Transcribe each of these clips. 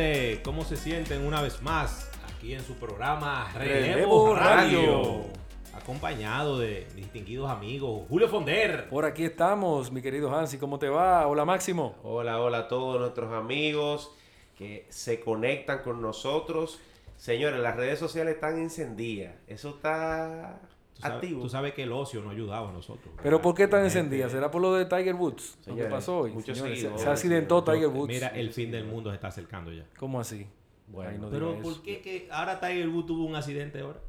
Gente, ¿cómo se sienten una vez más aquí en su programa Relevo, Relevo Radio? Radio. Acompañado de distinguidos amigos, Julio Fonder. Por aquí estamos, mi querido Hansi, ¿cómo te va? Hola Máximo. Hola, hola a todos nuestros amigos que se conectan con nosotros. Señores, las redes sociales están encendidas. Eso está Tú sabes, activo. tú sabes que el ocio no ayudaba a nosotros. Pero ¿por qué tan encendida? ¿Será por lo de Tiger Woods? Lo que Señores, pasó hoy. muchos Señores, se, seguidores, se accidentó. Tiger Woods. Mira, el fin del mundo se está acercando ya. ¿Cómo así? Bueno, Ay, no Pero ¿por qué que ahora Tiger Woods tuvo un accidente ahora?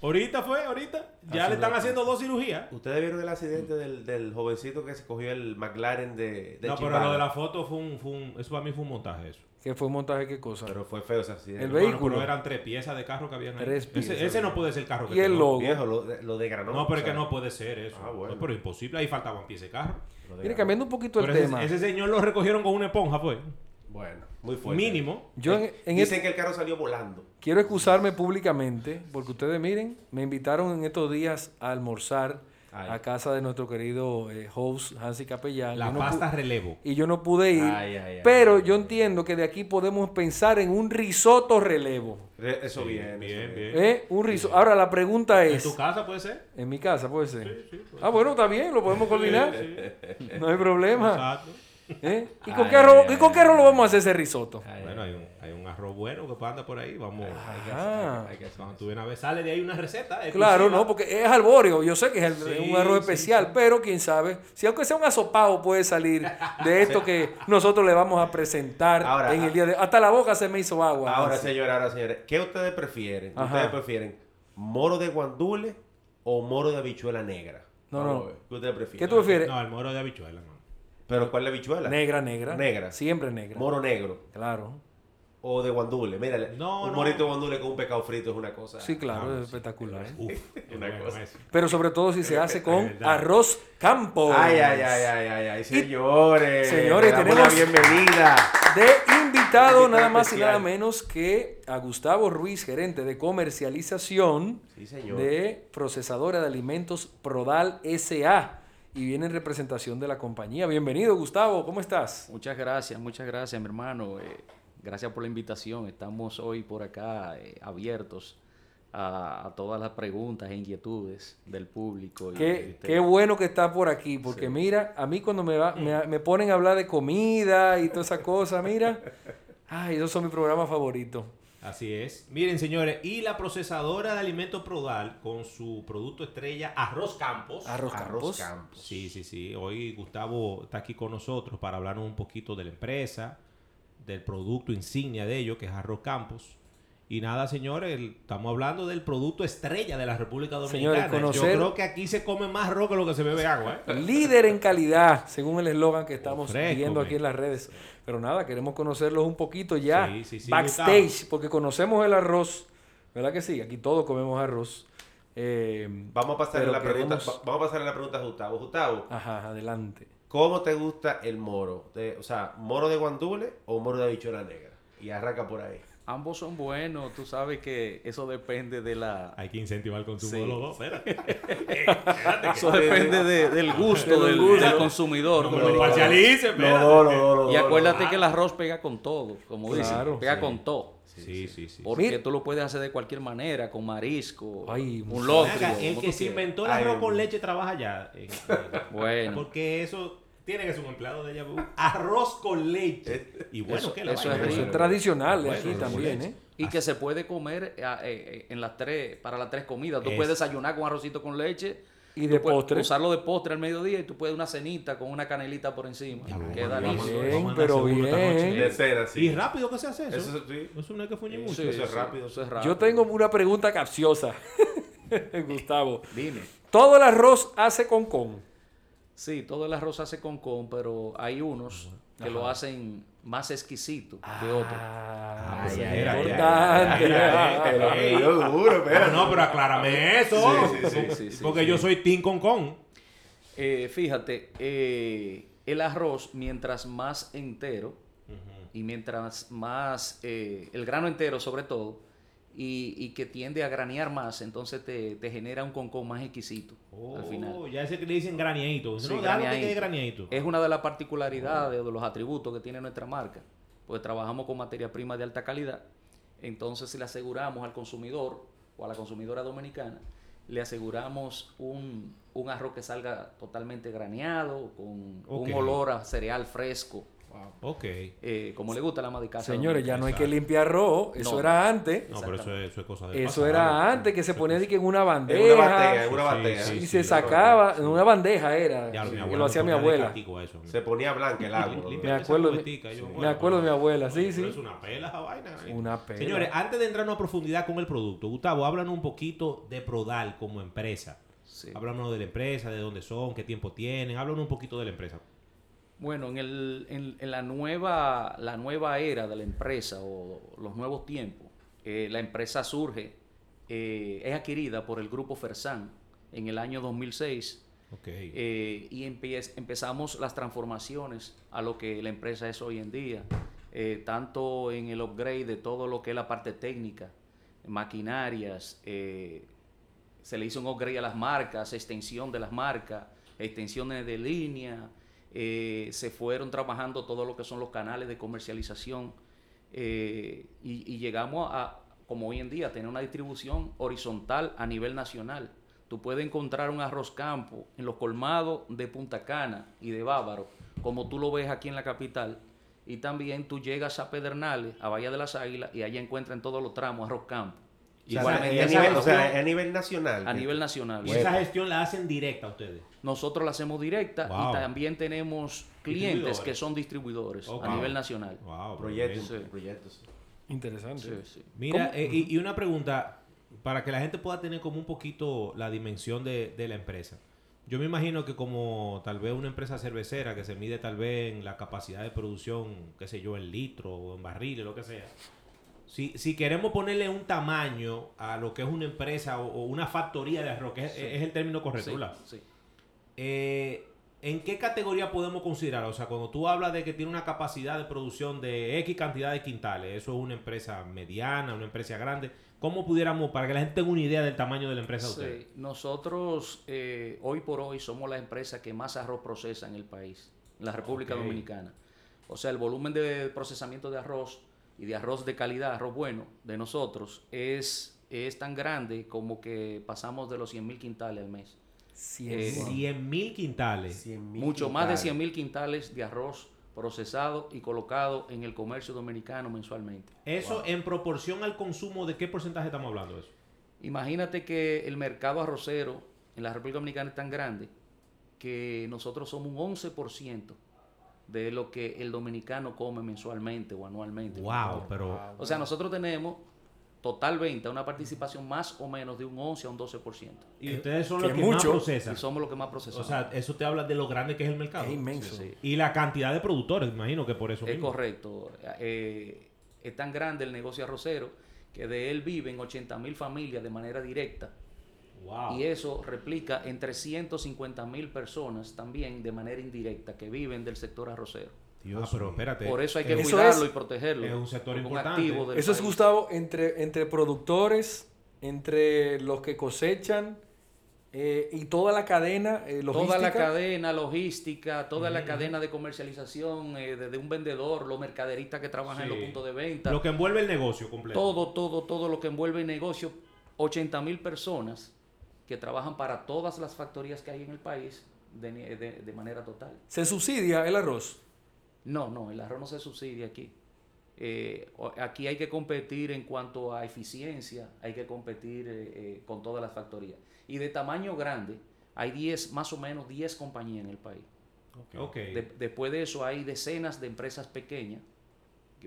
Ahorita fue, ahorita. Ya Así le están es. haciendo dos cirugías. ¿Ustedes vieron el accidente del, del jovencito que se cogió el McLaren de, de No, pero lo de la foto fue un, fue un- Eso para mí fue un montaje eso. ¿Qué fue un montaje? ¿Qué cosa? Pero fue feo ese accidente. El Bueno, vehículo. pero eran tres piezas de carro que habían ahí. Tres Ese- piezas. Ese, no puede ser el carro que Y el logo. Viejo, lo, de- lo degranó. No, pero es que no puede ser eso. Ah, bueno. No, pero imposible. Ahí faltaban piezas de carro. Mire, cambiando un poquito el ese, tema. ese señor lo recogieron con una esponja, fue. Bueno, muy fuerte. Mínimo. Yo en, en Dicen este- que el carro salió volando. quiero excusarme públicamente porque ustedes miren, me invitaron en estos días a almorzar Ay. a casa de nuestro querido eh, host Hansi Capellán. La Yo pasta relevo. y yo no pude ir. Ay, ay, ay. pero yo entiendo que de aquí podemos pensar en un risotto relevo. Re- Eso Sí, bien, bien, eso bien. ¿Eh? Un risotto. Ahora la pregunta ¿En es... tu casa puede ser? En mi casa puede ser. Sí, sí, puede ah, bueno, está bien, lo podemos coordinar. Sí, No hay problema. Exacto. ¿Eh? ¿Y, con Ay, qué arroz, ay, ¿Y con qué arroz lo vamos a hacer ese risotto? Ay, Bueno, hay un, hay un arroz bueno que anda por ahí. Vamos. Ah, hay que Cuando eso. tú vienes a ver, sale de ahí una receta. claro, no, porque es arbóreo. Yo sé que es el- Sí, un arroz especial, sí. pero quién sabe. Si aunque sea un asopado puede salir de esto que nosotros le vamos a presentar Ahora, en el día de... Hasta la boca se me hizo agua. Ahora, señores, ahora, señores, ¿qué ustedes prefieren? Ajá. ¿Ustedes prefieren moro de guandule o moro de habichuela negra? No, no. ¿Qué ustedes prefieren? ¿Qué tú prefieres? No, el moro de habichuela, no. ¿Pero cuál es la habichuela? Negra, negra. Negra. Siempre negra. Moro negro Claro. o de guandule. Mira, No, un no. morito de guandule con un pescado frito es una cosa. Sí, claro, es sí. espectacular. Uf, Una cosa. Pero sobre todo si se hace con arroz campo. Ay, ay, ay, ay, ay, ay, señores. Señores, tenemos- la bienvenida. De invitado nada más y nada menos que a Gustavo Ruiz, gerente de comercialización Sí, señor. de procesadora de alimentos Prodal SA. Y viene en representación de la compañía. Bienvenido, Gustavo, ¿cómo estás? Muchas gracias, muchas gracias, mi hermano. Eh, gracias por la invitación. Estamos hoy por acá eh, abiertos a, a todas las preguntas e inquietudes del público. y Qué, bueno que estás por aquí, porque mira, a mí cuando me, va, me, me ponen a hablar de comida y toda esa cosa, mira, ay, esos son mis programas favoritos. Así es. Miren, señores, y la procesadora de alimentos Prodal con su producto estrella Arroz Campos. Arroz Arroz Campos. Campos. Sí, sí, sí. Hoy Gustavo está aquí con nosotros para hablarnos un poquito de la empresa, del producto insignia de ellos, que es Arroz Campos. Y nada, señores, el- estamos hablando del producto estrella de la República Señores, Dominicana. conocer- Yo creo que aquí se come más arroz que lo que se bebe agua. ¿eh? Líder en calidad, según el eslogan que estamos Fresco, viendo aquí en las redes. Pero nada, queremos conocerlos un poquito ya Sí, sí, sí, backstage, Gustavo. porque conocemos el arroz, ¿verdad que sí? Aquí todos comemos arroz. Eh, Vamos a pasarle Pero la pregunta, vamos a pasarle la pregunta a Gustavo. Gustavo, ajá, adelante. ¿cómo te gusta el moro? De- o sea, ¿moro de guandule o moro de habichuela negra? Y arranca por ahí. Ambos son buenos, tú sabes que eso depende de la... Hay que incentivar el consumo Sí. de los dos. Espera. Eso depende de- del gusto Del del, gusto. del consumidor. No parcialice, espérate. No, no, no, no, Y acuérdate no. que el arroz pega con todo, como dicen, Claro, pega sí. con todo. Sí, sí, sí. Porque Mira. tú lo puedes hacer de cualquier manera, con marisco, Ay, un locrio. El que se inventó el Ay, arroz con leche trabaja en- en- Bueno. Porque eso tiene que ser un empleado de ella. Arroz con leche. Y bueno, Eso- que la eso es Eso es tradicional Bueno, aquí también. ¿eh? Y que se puede comer eh, eh, en las tres, para las tres comidas. Tú Es- puedes desayunar con arrocito con leche. Y de postre. Usarlo de postre al mediodía y tú puedes una cenita con una canelita por encima. Vamos, Queda listo. Bien, pero bien. De ser así. Y rápido que se hace eso. Eso sí. Eso no que fuñir mucho. Sí, eso es sí, rápido. Eso es rápido. Yo tengo una pregunta capciosa, Gustavo. Dime. ¿Todo el arroz hace con con? Sí, todo el arroz se hace con con, pero hay unos que lo hacen más exquisito que otros. Ah, importante. ay, Ah, ay, Yo duro, Pero no, pero aclárame eso. Sí, sí, sí, sí, sí, Porque sí. yo soy Team con con. Eh, fíjate, eh, el arroz, mientras más entero y mientras más eh, el grano entero, sobre todo, y, y que tiende a granear más, entonces te, te genera un concón más exquisito al final. Oh, ya ese que le dicen graneadito. Sí, no. Es una de las particularidades o de los atributos que tiene nuestra marca, pues trabajamos con materia prima de alta calidad, entonces si le aseguramos al consumidor o a la consumidora dominicana, le aseguramos un, un arroz que salga totalmente graneado, con un olor a cereal fresco, Ok. eh, como le gusta la ama de casa. Señores, ya no hay que limpiar arroz. Eso No. era antes. No, pero eso es, eso es cosa de Eso era antes que se ponía así que en una En bandeja. una batea, en una Sí, sí, y sí, se sí, sacaba, en una bandeja era. Ya, que abuela lo hacía mi abuela. eso. Se ponía blanca el agua. Me acuerdo me bueno, acuerdo de mi abuela, sí, pero sí. Es una pela esa vaina. ¿eh? Una pela. Señores, antes de entrarnos a profundidad con el producto, Gustavo, háblanos un poquito de Prodal como empresa. Sí. Háblanos de la empresa, de dónde son, qué tiempo tienen. Háblanos un poquito de la empresa. Bueno, en, el, en, en la, nueva, la nueva era de la empresa o los nuevos tiempos, eh, la empresa surge, eh, es adquirida por el grupo Fersan en el año 2006 Ok. eh, y empezamos las transformaciones a lo que la empresa es hoy en día, eh, tanto en el upgrade de todo lo que es la parte técnica, maquinarias, se le hizo un upgrade a las marcas, extensión de las marcas, extensiones de línea, eh, se fueron trabajando todo lo que son los canales de comercialización eh, y, llegamos a, como hoy en día, tener una distribución horizontal a nivel nacional. Tú puedes encontrar un arroz campo en los colmados de Punta Cana y de Bávaro, como tú lo ves aquí en la capital. Y también tú llegas a Pedernales, a Bahía de las Águilas, y allá encuentras en todos los tramos arroz campo. O sea, Igualmente, a nivel- o sea, gestión- a nivel nacional. A nivel nacional. Y esa gestión la hacen directa ustedes. Nosotros la hacemos directa Wow. y también tenemos clientes que son distribuidores Oh, a wow. nivel nacional. Wow, Proyectos, Sí. proyectos. Interesante. Sí, sí. Mira, eh, y, y una pregunta, para que la gente pueda tener como un poquito la dimensión de, de la empresa. Yo me imagino que como tal vez una empresa cervecera que se mide tal vez en la capacidad de producción, qué sé yo, en litro o en barriles, lo que sea. Si, si queremos ponerle un tamaño a lo que es una empresa o, o una factoría de arroz, que es, es el término correcto, Sí. Eh, ¿En qué categoría podemos considerar? O sea, cuando tú hablas de que tiene una capacidad de producción de X cantidad de quintales, eso es una empresa mediana, una empresa grande. ¿Cómo pudiéramos, para que la gente tenga una idea del tamaño de la empresa de Sí, ustedes? Nosotros eh, hoy por hoy somos la empresa que más arroz procesa en el país, en la República. Dominicana. O sea, el volumen de procesamiento de arroz y de arroz de calidad, arroz bueno, de nosotros es, es tan grande como que pasamos de los 100 mil quintales al mes. Cien Eh, mil. 100 mil quintales. 100 Mucho más de quintales. 100 mil quintales de arroz procesado y colocado en el comercio dominicano mensualmente. Eso en proporción al consumo, ¿de qué porcentaje estamos hablando de eso? Imagínate que el mercado arrocero en la República Dominicana es tan grande que nosotros somos un 11% de lo que el dominicano come mensualmente o anualmente. Wow, pero... O sea, nosotros tenemos total venta, una participación más o menos de un 11 a un 12%. Y ustedes son los que más procesan. Y somos los que más procesamos. O sea, eso te habla de lo grande que es el mercado. Es inmenso. Sí, sí. Y la cantidad de productores, imagino que por eso Es mismo. correcto. Eh, es tan grande el negocio arrocero que de él viven 80 mil familias de manera directa. Wow. Y eso replica en 350 mil personas también de manera indirecta que viven del sector arrocero. Dios, Ah, pero espérate. Por eso hay que Eso cuidarlo es- y protegerlo. es un sector importante. activo del Eso es. Gustavo, entre, entre productores, entre los que cosechan eh, y toda la cadena eh, logística. Toda la cadena logística, toda la cadena de comercialización, eh, desde un vendedor, los mercaderistas que trabajan en los puntos de venta, Lo que envuelve el negocio completo. todo, todo, todo lo que envuelve el negocio, 80 mil personas que trabajan para todas las factorías que hay en el país de, de- de manera total. ¿Se subsidia el arroz? No, no, el arroz no se subsidia aquí. Eh, aquí hay que competir en cuanto a eficiencia, hay que competir eh, eh, con todas las factorías. Y de tamaño grande, hay 10, más o menos 10 compañías en el país. Ok. De- después de eso hay decenas de empresas pequeñas, que-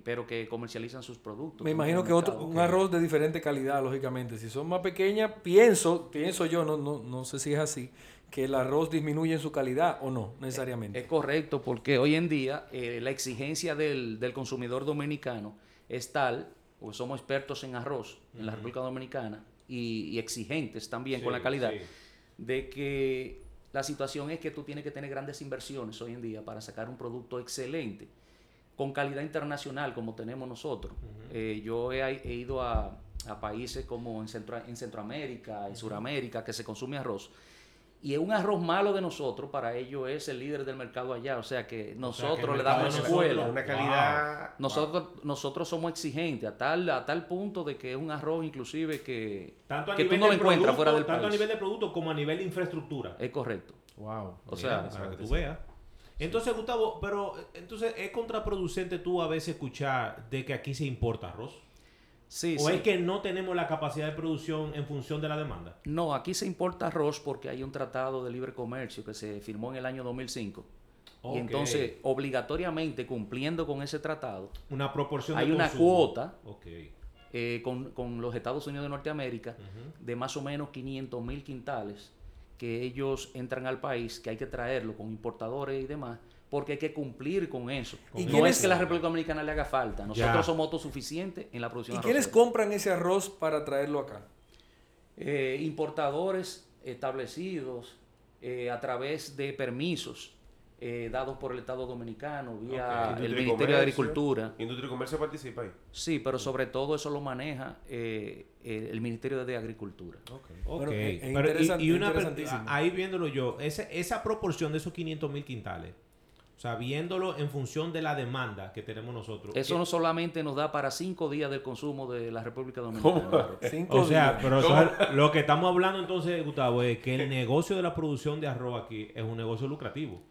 pero que comercializan sus productos. Me imagino que otro, un arroz de diferente calidad, lógicamente. Si son más pequeñas, pienso, pienso yo, no, no, no sé si es así, que el arroz disminuye en su calidad o no necesariamente. Es correcto, porque hoy en día eh, la exigencia del, del, consumidor dominicano es tal, porque somos expertos en arroz en la República Dominicana y, y exigentes también con la calidad, sí. de que la situación es que tú tienes que tener grandes inversiones hoy en día para sacar un producto excelente, con calidad internacional como tenemos nosotros. Uh -huh. eh, yo he, he ido a, a, países como en, Centro, en Centroamérica, en uh -huh. Suramérica, que se consume arroz. Y un arroz malo de nosotros, para ellos es el líder del mercado allá. O sea que nosotros o sea, que le damos escuela. Una calidad. Wow. Nosotros, nosotros somos exigentes a tal, a tal punto de que es un arroz inclusive que, tanto a que nivel tú no lo encuentras fuera del Tanto país. a nivel de producto como a nivel de infraestructura. Es correcto. Wow. O sea, para que tú veas. Entonces, Gustavo, pero entonces es contraproducente tú a veces escuchar de que aquí se importa arroz. Sí, ¿O sí. es que no tenemos la capacidad de producción en función de la demanda? No, aquí se importa arroz porque hay un tratado de libre comercio que se firmó en el año 2005. Okay. Y entonces, obligatoriamente, cumpliendo con ese tratado, una proporción hay de una consumo. cuota okay. eh, con, con, los Estados Unidos de Norteamérica uh -huh. de más o menos 500 mil quintales que ellos entran al país, que hay que traerlo con importadores y demás, porque hay que cumplir con eso. ¿Y no es que la República Dominicana le haga falta. Nosotros ya. somos autosuficientes en la producción ¿Y arrocera. quiénes compran ese arroz para traerlo acá? Eh, importadores establecidos eh, a través de permisos eh, dados por el Estado Dominicano vía okay. el Ministerio de Agricultura. ¿Industria y Comercio participa ahí? Sí, pero sobre todo eso lo maneja eh, el Ministerio de Agricultura. Okay. okay. Pero, y, y una, ahí viéndolo yo, esa, esa proporción de esos 500 mil quintales, o sea, viéndolo en función de la demanda que tenemos nosotros. Eso no solamente nos da para cinco días del consumo de la República Dominicana. Cinco o sea, días. pero eso es, lo que estamos hablando entonces, Gustavo, es que el negocio de la producción de arroz aquí es un negocio lucrativo.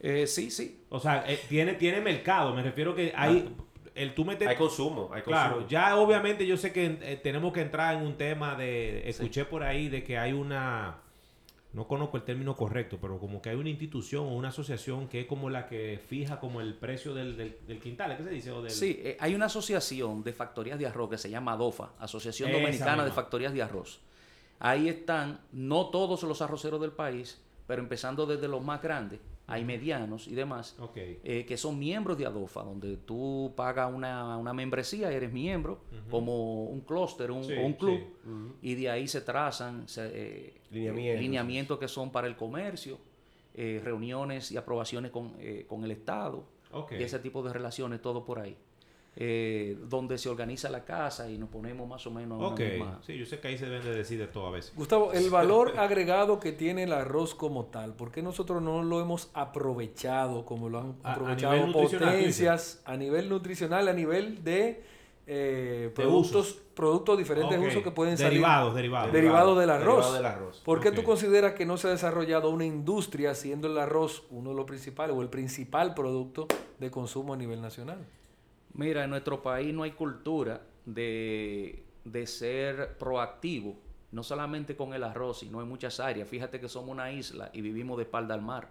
Eh, sí, sí. O sea, eh, tiene, tiene mercado. Me refiero que hay... El, tú metes, hay consumo, hay consumo. Claro, ya obviamente yo sé que eh, tenemos que entrar en un tema de... Escuché sí. por ahí de que hay una... No conozco el término correcto, pero como que hay una institución o una asociación que es como la que fija como el precio del, del, del quintal, ¿qué se dice? O del... Sí, eh, hay una asociación de factorías de arroz que se llama ADOFA, Asociación Dominicana misma. de Factorías de Arroz. Ahí están no todos los arroceros del país, pero empezando desde los más grandes, hay medianos y demás, okay. eh, que son miembros de ADOFA, donde tú pagas una, una membresía, eres miembro, uh -huh. como un clúster un, sí, o un club, sí. uh -huh. y de ahí se trazan se, eh, lineamientos. lineamientos que son para el comercio, eh, reuniones y aprobaciones con, eh, con el Estado, okay. y ese tipo de relaciones, todo por ahí. Eh, donde se organiza la casa y nos ponemos más o menos Ok, misma... sí, yo sé que ahí se deben de decir de todo a veces. Gustavo, el valor agregado que tiene el arroz como tal, ¿por qué nosotros no lo hemos aprovechado como lo han aprovechado a, a potencias a nivel nutricional, a nivel de, eh, productos, de productos diferentes okay. de uso que pueden derivados, salir derivados, derivados del arroz. Derivado del arroz. ¿Por qué okay. tú consideras que no se ha desarrollado una industria siendo el arroz uno de los principales o el principal producto de consumo a nivel nacional? Mira, en nuestro país no hay cultura de, de, ser proactivo, no solamente con el arroz, sino en muchas áreas. Fíjate que somos una isla y vivimos de espalda al mar.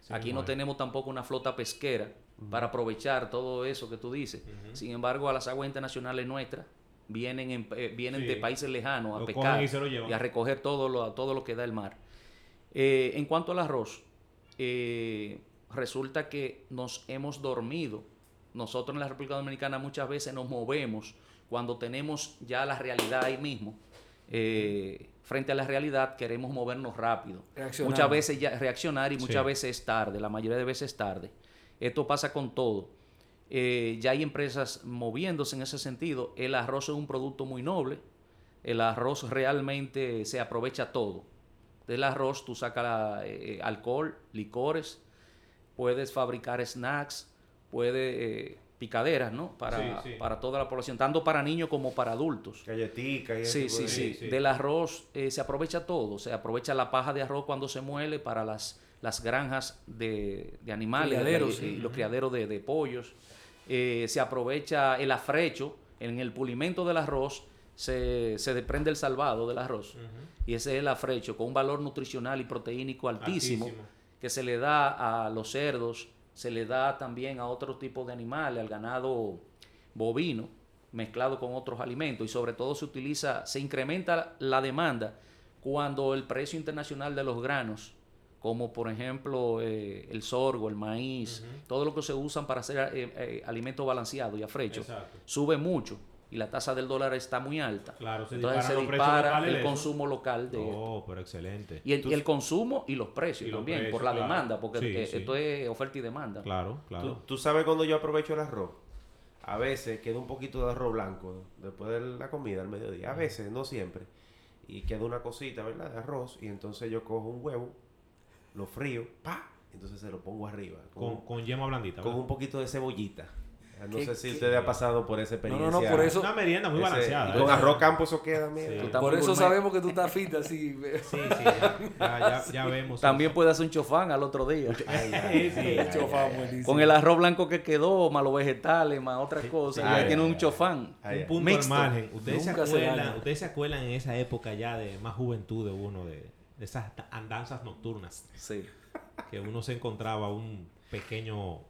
Sí, Aquí no tenemos tampoco una flota pesquera uh -huh. para aprovechar todo eso que tú dices. Uh -huh. Sin embargo, a las aguas internacionales nuestras vienen, en, eh, vienen sí. de países lejanos a lo pescar y, y, a recoger todo lo, todo lo que da el mar. Eh, en cuanto al arroz, eh, resulta que nos hemos dormido nosotros en la República Dominicana muchas veces nos movemos cuando tenemos ya la realidad ahí mismo. Eh, frente a la realidad queremos movernos rápido. Reaccionar. Muchas veces ya reaccionar y muchas sí. veces es tarde, la mayoría de veces es tarde. Esto pasa con todo. Eh, ya hay empresas moviéndose en ese sentido. El arroz es un producto muy noble. El arroz realmente se aprovecha todo. Del arroz tú sacas eh, alcohol, licores, puedes fabricar snacks, puede eh, picaderas, ¿no? Para, sí, sí. para toda la población, tanto para niños como para adultos. Galletica y sí, sí, sí, sí, Del arroz eh, se aprovecha todo, se aprovecha la paja de arroz cuando se muele para las, las granjas de, de animales criaderos, de, los criaderos de, de pollos. Eh, se aprovecha el afrecho, en el pulimento del arroz se, se desprende el salvado del arroz. Uh -huh. Y ese es el afrecho, con un valor nutricional y proteínico altísimo, altísimo. que se le da a los cerdos, se le da también a otro tipo de animales, al ganado bovino, mezclado con otros alimentos y sobre todo se utiliza, se incrementa la demanda cuando el precio internacional de los granos como por ejemplo eh, el sorgo, el maíz, todo lo que se usan para hacer eh, eh, alimentos balanceados y afrechos, sube mucho y la tasa del dólar está muy alta. Claro, se Entonces se dispara el eso. consumo local de esto. Oh, pero excelente. Y el, y el consumo y los precios Y los también, precios, por la claro. demanda, porque Sí, eh, sí. esto es oferta y demanda. Claro, ¿Tú, claro. tú sabes cuando yo aprovecho el arroz. A veces queda un poquito de arroz blanco después de la comida al mediodía. A veces, no siempre. Y queda una cosita, ¿verdad? De arroz. Y entonces yo cojo un huevo, lo frío, pa, entonces se lo pongo arriba. Con, Con, con yema blandita. con ¿verdad? un poquito de cebollita. No ¿Qué- sé si qué? usted ha pasado por esa no, experiencia. no, por eso- Una merienda muy Ese- balanceada. con ¿eh? arroz campo eso queda, mira. Sí. Por eso gourmet. sabemos que tú estás fit así. Sí, sí, ya, ya, ya, ya vemos. También puede hacer un chofán al otro día. Sí, sí, El chofán buenísimo. Con el arroz blanco que quedó, más los vegetales, más otras cosas, sí. ya tiene ay, un chofán. Ay, Un punto Mixto. al margen. ¿Ustedes se, Nunca se acuerdan, ustedes se acuerdan en esa época ya de más juventud de uno, de, de esas andanzas nocturnas, Sí. que uno se encontraba un pequeño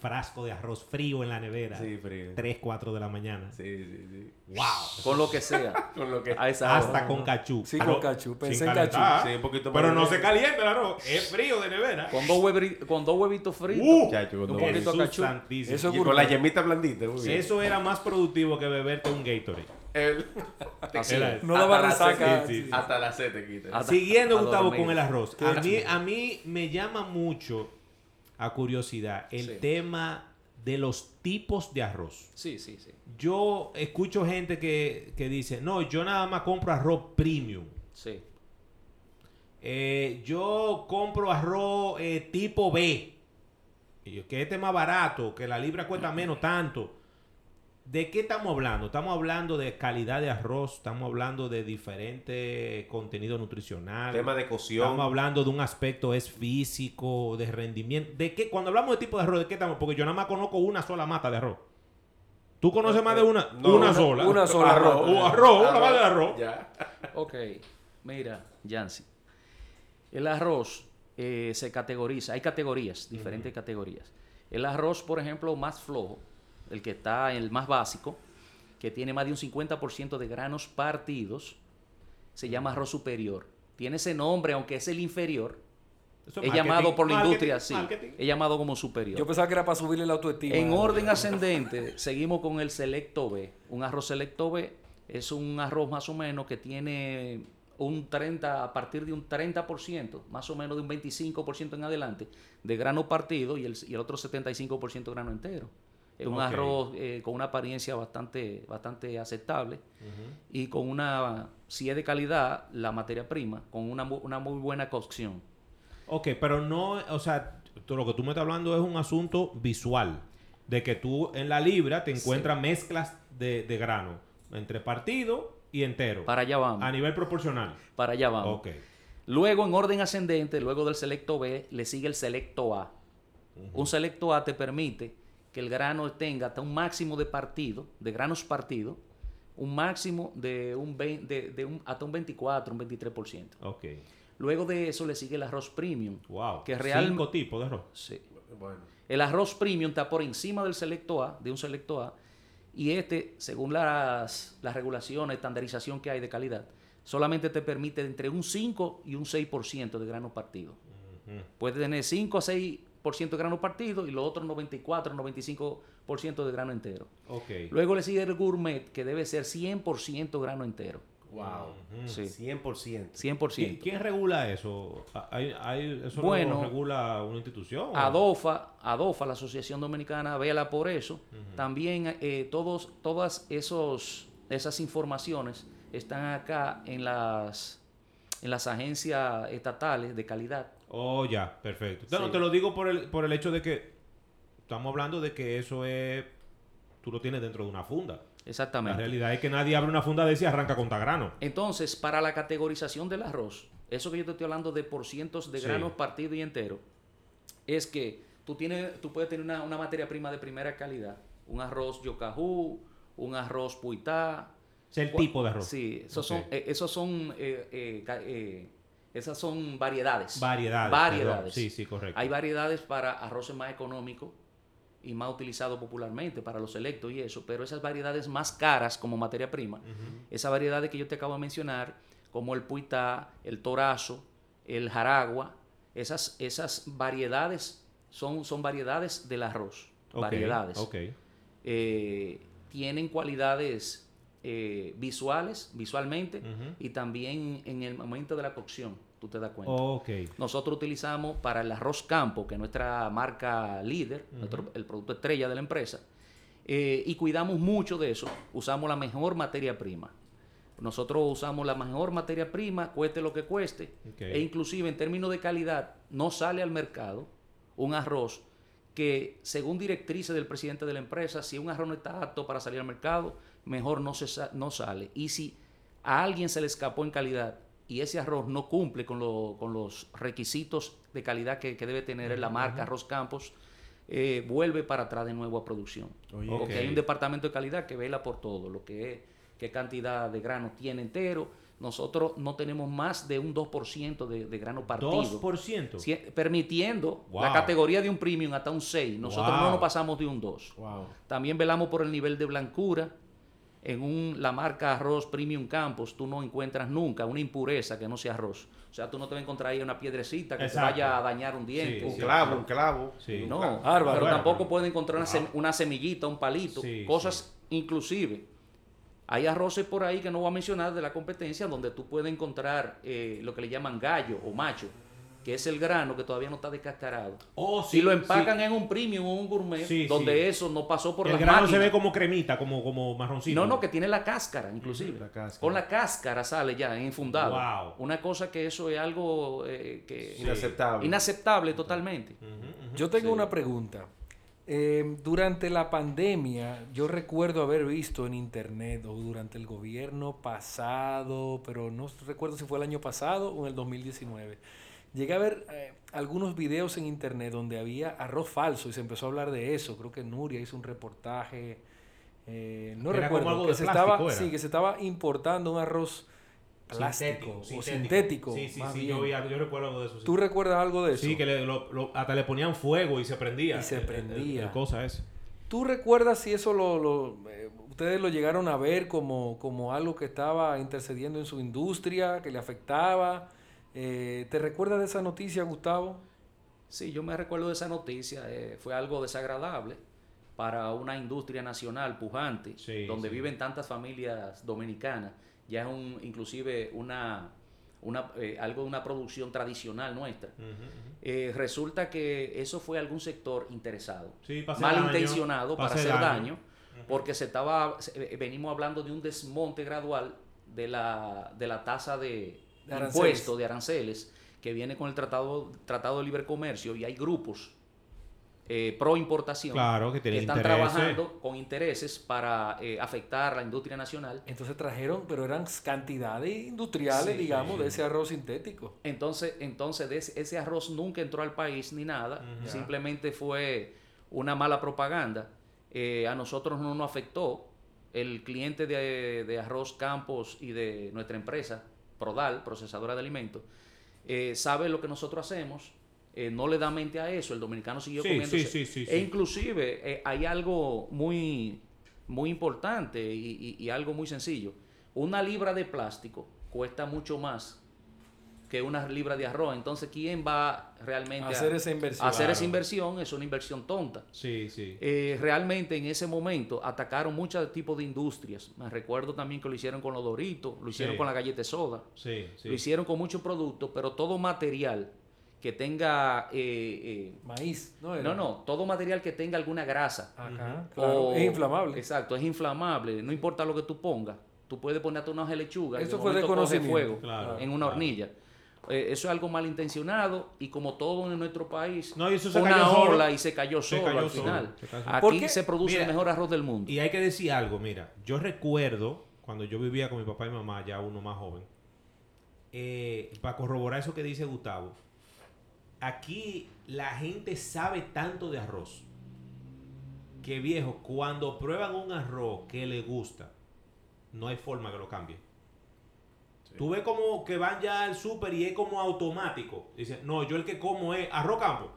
frasco de arroz frío en la nevera, Sí, frío. 3, 4 de la mañana. Sí, sí, sí. ¡Wow! Con lo que sea. Con lo que... A esa Hasta hora. con cachú. Sí, con cachú. sin Pensé en cachú. Sí, un poquito más Pero no se calienta el arroz, es frío de nevera. Con dos, huevi- con dos huevitos fritos. Uh, con un dos poquito de cachú. santísimo. Eso- Y con la yemita blandita. muy bien. Eso era más productivo que beberte un Gatorade. El-. No la resaca. sed, sí, sí. Hasta la sed te quita. Siguiendo, a Gustavo, con el arroz. A mí, a mí me llama mucho a curiosidad el Sí. tema de los tipos de arroz. Sí, sí, sí. Yo escucho gente que, que dice, no, yo nada más compro arroz premium. Sí. Eh, yo compro arroz eh, tipo B. Y yo, que este es más barato, que la libra cuesta menos tanto. ¿De qué estamos hablando? Estamos hablando de calidad de arroz, estamos hablando de diferente contenido nutricional. Tema de cocción. Estamos hablando de un aspecto es físico, de rendimiento. ¿De qué? Cuando hablamos de tipo de arroz, ¿de qué estamos? Porque yo nada más conozco una sola mata de arroz. ¿Tú conoces más de una? No, una, una- sola. una sola Arroz, un arroz, una mata de arroz. Ya. Ok. Mira, Yancy. El arroz eh, se categoriza. Hay categorías, diferentes categorías. El arroz, por ejemplo, más flojo, el que está el más básico, que tiene más de un 50% de granos partidos, se llama arroz superior. Tiene ese nombre, aunque es el inferior. Eso Es llamado por la marketing, industria así. marketing. Es llamado como superior. Yo pensaba que era para subirle la autoestima. En orden ascendente, seguimos con el Selecto B. Un arroz Selecto B es un arroz más o menos que tiene un 30, a partir de un 30%, más o menos de un 25% en adelante, de grano partido y el, y el otro 75% de grano entero. Es un arroz eh, con una apariencia bastante, bastante aceptable y con una, si es de calidad, la materia prima, con una, una muy buena cocción. Ok, pero no, o sea, tú- lo que tú me estás hablando es un asunto visual. De que tú en la libra te encuentras mezclas de, de grano entre partido y entero. Para allá vamos. a nivel proporcional. Para allá vamos. Ok. Luego, en orden ascendente, luego del selecto B, le sigue el selecto A. Un selecto A te permite que el grano tenga hasta un máximo de partido, de granos partidos, un máximo de un, 20 de, de un hasta un 24, un 23%. Ok. Luego de eso le sigue el arroz premium. Wow. Que real- Cinco tipos de arroz. Sí. Bueno. El arroz premium está por encima del selecto A, de un selecto A, y este, según las, las regulaciones, estandarización que hay de calidad, solamente te permite entre un 5 y un 6% de grano partido. Puede tener 5 a 6% de grano partido y los otros 94, 95% de grano entero. Ok. Luego le sigue el gourmet, que debe ser 100% grano entero. Wow. Sí. 100%. ¿Qui- 100%. ¿Quién regula eso? ¿Hay, hay- ¿Eso Bueno, lo regula una institución? o- ADOFA, ADOFA, la Asociación Dominicana, vela por eso. También eh, todos, todas esos, esas informaciones están acá en las, en las agencias estatales de calidad. Oh, ya, perfecto. No, Sí. te lo digo por el, por el hecho de que estamos hablando de que eso es. Tú lo tienes dentro de una funda. La Exactamente. realidad es que nadie abre una funda de esa y arranca con grano. Entonces, para la categorización del arroz, eso que yo te estoy hablando de por cientos de Sí. granos partido y entero, es que tú, tienes, tú puedes tener una, una materia prima de primera calidad. Un arroz yocajú, un arroz puitá. Es el tipo de arroz. Sí, esos son, eh, esos son, eh, eh, eh, esas son variedades. Variedades. Variedades. perdón. Sí, sí, correcto. Hay variedades para arroces más económicos y más utilizados popularmente para los selectos y eso, pero esas variedades más caras como materia prima, esas variedades que yo te acabo de mencionar, como el puitá, el torazo, el jaragua, Esas, esas variedades son, son variedades del arroz. Variedades. Ok. Eh, tienen cualidades eh, visuales, visualmente, y también en el momento de la cocción, tú te das cuenta. Nosotros utilizamos para el arroz campo, que es nuestra marca líder, nuestro- el producto estrella de la empresa, eh, y cuidamos mucho de eso. Usamos la mejor materia prima. Nosotros usamos la mejor materia prima, cueste lo que cueste, e inclusive en términos de calidad no sale al mercado un arroz que según directrices del presidente de la empresa, si un arroz no está apto para salir al mercado, mejor no, se sa- no sale. Y si a alguien se le escapó en calidad y ese arroz no cumple con, lo- con los requisitos de calidad que, que debe tener la marca Arroz Campos, eh, vuelve para atrás de nuevo a producción. Oye, Porque hay un departamento de calidad que vela por todo, lo que es, qué cantidad de grano tiene entero. Nosotros no tenemos más de un 2% de, de grano partido. 2%. Si- permitiendo Wow. la categoría de un premium hasta un 6. Nosotros Wow. no nos pasamos de un 2. Wow. También velamos por el nivel de blancura. En un, la marca arroz Premium Campos, tú no encuentras nunca una impureza que no sea arroz. O sea, tú no te vas a encontrar ahí una piedrecita que Exacto. te vaya a dañar un diente. Sí, Un sí. clavo, un clavo. Sí. No, pero Bueno. tampoco puede encontrar una, sem- una semillita, un palito, Sí, cosas inclusive. Hay arroces por ahí que no voy a mencionar de la competencia donde tú puedes encontrar eh, lo que le llaman gallo o macho, que es el grano que todavía no está descascarado. Oh, si lo empacan en un premium o un gourmet, Sí, donde sí. eso no pasó por El las grano se ve como cremita, como, como marroncito. No, no, que tiene la cáscara, inclusive. La cáscara. Con la cáscara sale ya enfundado. Wow. Una cosa que eso es algo eh, que Inaceptable. inaceptable totalmente. Yo tengo Sí. una pregunta. Eh, durante la pandemia, yo recuerdo haber visto en internet o durante el gobierno pasado, pero no recuerdo si fue el año pasado o en el 2019. Llegué a ver eh, algunos videos en internet donde había arroz falso y se empezó a hablar de eso. Creo que Nuria hizo un reportaje. eh, no Era recuerdo. algo que se plástico, estaba, era. sí, que se estaba importando un arroz plástico o sintético. Sí, sí, sí, yo, yo recuerdo algo de eso. sí. ¿Tú recuerdas algo de eso? Sí, que le- lo- lo- hasta le ponían fuego y se prendía. Y se el- prendía. el cosa ese. ¿Tú recuerdas si eso lo, lo, eh, ustedes lo llegaron a ver como, como algo que estaba intercediendo en su industria, que le afectaba? Eh, ¿Te recuerdas de esa noticia, Gustavo? Sí, yo me recuerdo de esa noticia. eh, fue algo desagradable para una industria nacional pujante, Sí, donde sí. viven tantas familias dominicanas. Ya es un, inclusive una, una, eh, algo de una producción tradicional nuestra. Eh, resulta que eso fue algún sector interesado, Sí, malintencionado para hacer daño, porque se estaba, se- venimos hablando de un desmonte gradual de la, de la tasa de, De impuesto de aranceles que viene con el tratado, tratado de libre comercio y hay grupos eh, pro importación Claro, que están intereses. trabajando con intereses para eh, afectar a la industria nacional. Entonces trajeron, pero eran cantidades industriales, Sí, digamos, sí. de ese arroz sintético. Entonces, entonces de ese, ese arroz nunca entró al país ni nada, simplemente fue una mala propaganda. Eh, a nosotros no nos afectó. El cliente de, de Arroz Campos y de nuestra empresa, Prodal, procesadora de alimentos, eh, sabe lo que nosotros hacemos, eh, no le da mente a eso, el dominicano siguió Sí, comiéndose. sí, sí, sí, E inclusive eh, hay algo muy, muy importante y, y- y algo muy sencillo. Una libra de plástico cuesta mucho más que una libra de arroz. Entonces, ¿quién va realmente a Hacer esa inversión. a hacer esa inversión? Es una inversión tonta. Sí, sí. Eh, realmente en ese momento atacaron muchos tipos de industrias. Me recuerdo también que lo hicieron con los doritos, lo hicieron Sí. con la galleta de soda, Sí, sí. lo hicieron con muchos productos, pero todo material que tenga... eh, eh, Maíz, ¿no? Era? no, no, todo material que tenga alguna grasa. Ajá, claro. o- es inflamable. Exacto, es inflamable. No importa lo que tú pongas. Tú puedes ponerte una hoja de lechuga. y Eso fue de fuego Claro, en una claro. hornilla. Eh, eso es algo malintencionado y como todo en nuestro país, No, y eso se fue cayó una solo. ola y se cayó Se solo cayó al solo, final. se cayó solo. ¿Por Aquí se produce Mira, el mejor arroz del mundo. Y hay que decir algo, mira, yo recuerdo cuando yo vivía con mi papá y mamá, ya uno más joven, eh, para corroborar eso que dice Gustavo, aquí la gente sabe tanto de arroz que viejo, cuando prueban un arroz que le gusta, no hay forma que lo cambien. Tú ves como que van ya al súper y es como automático. Dicen, no, yo el que como es arroz campo.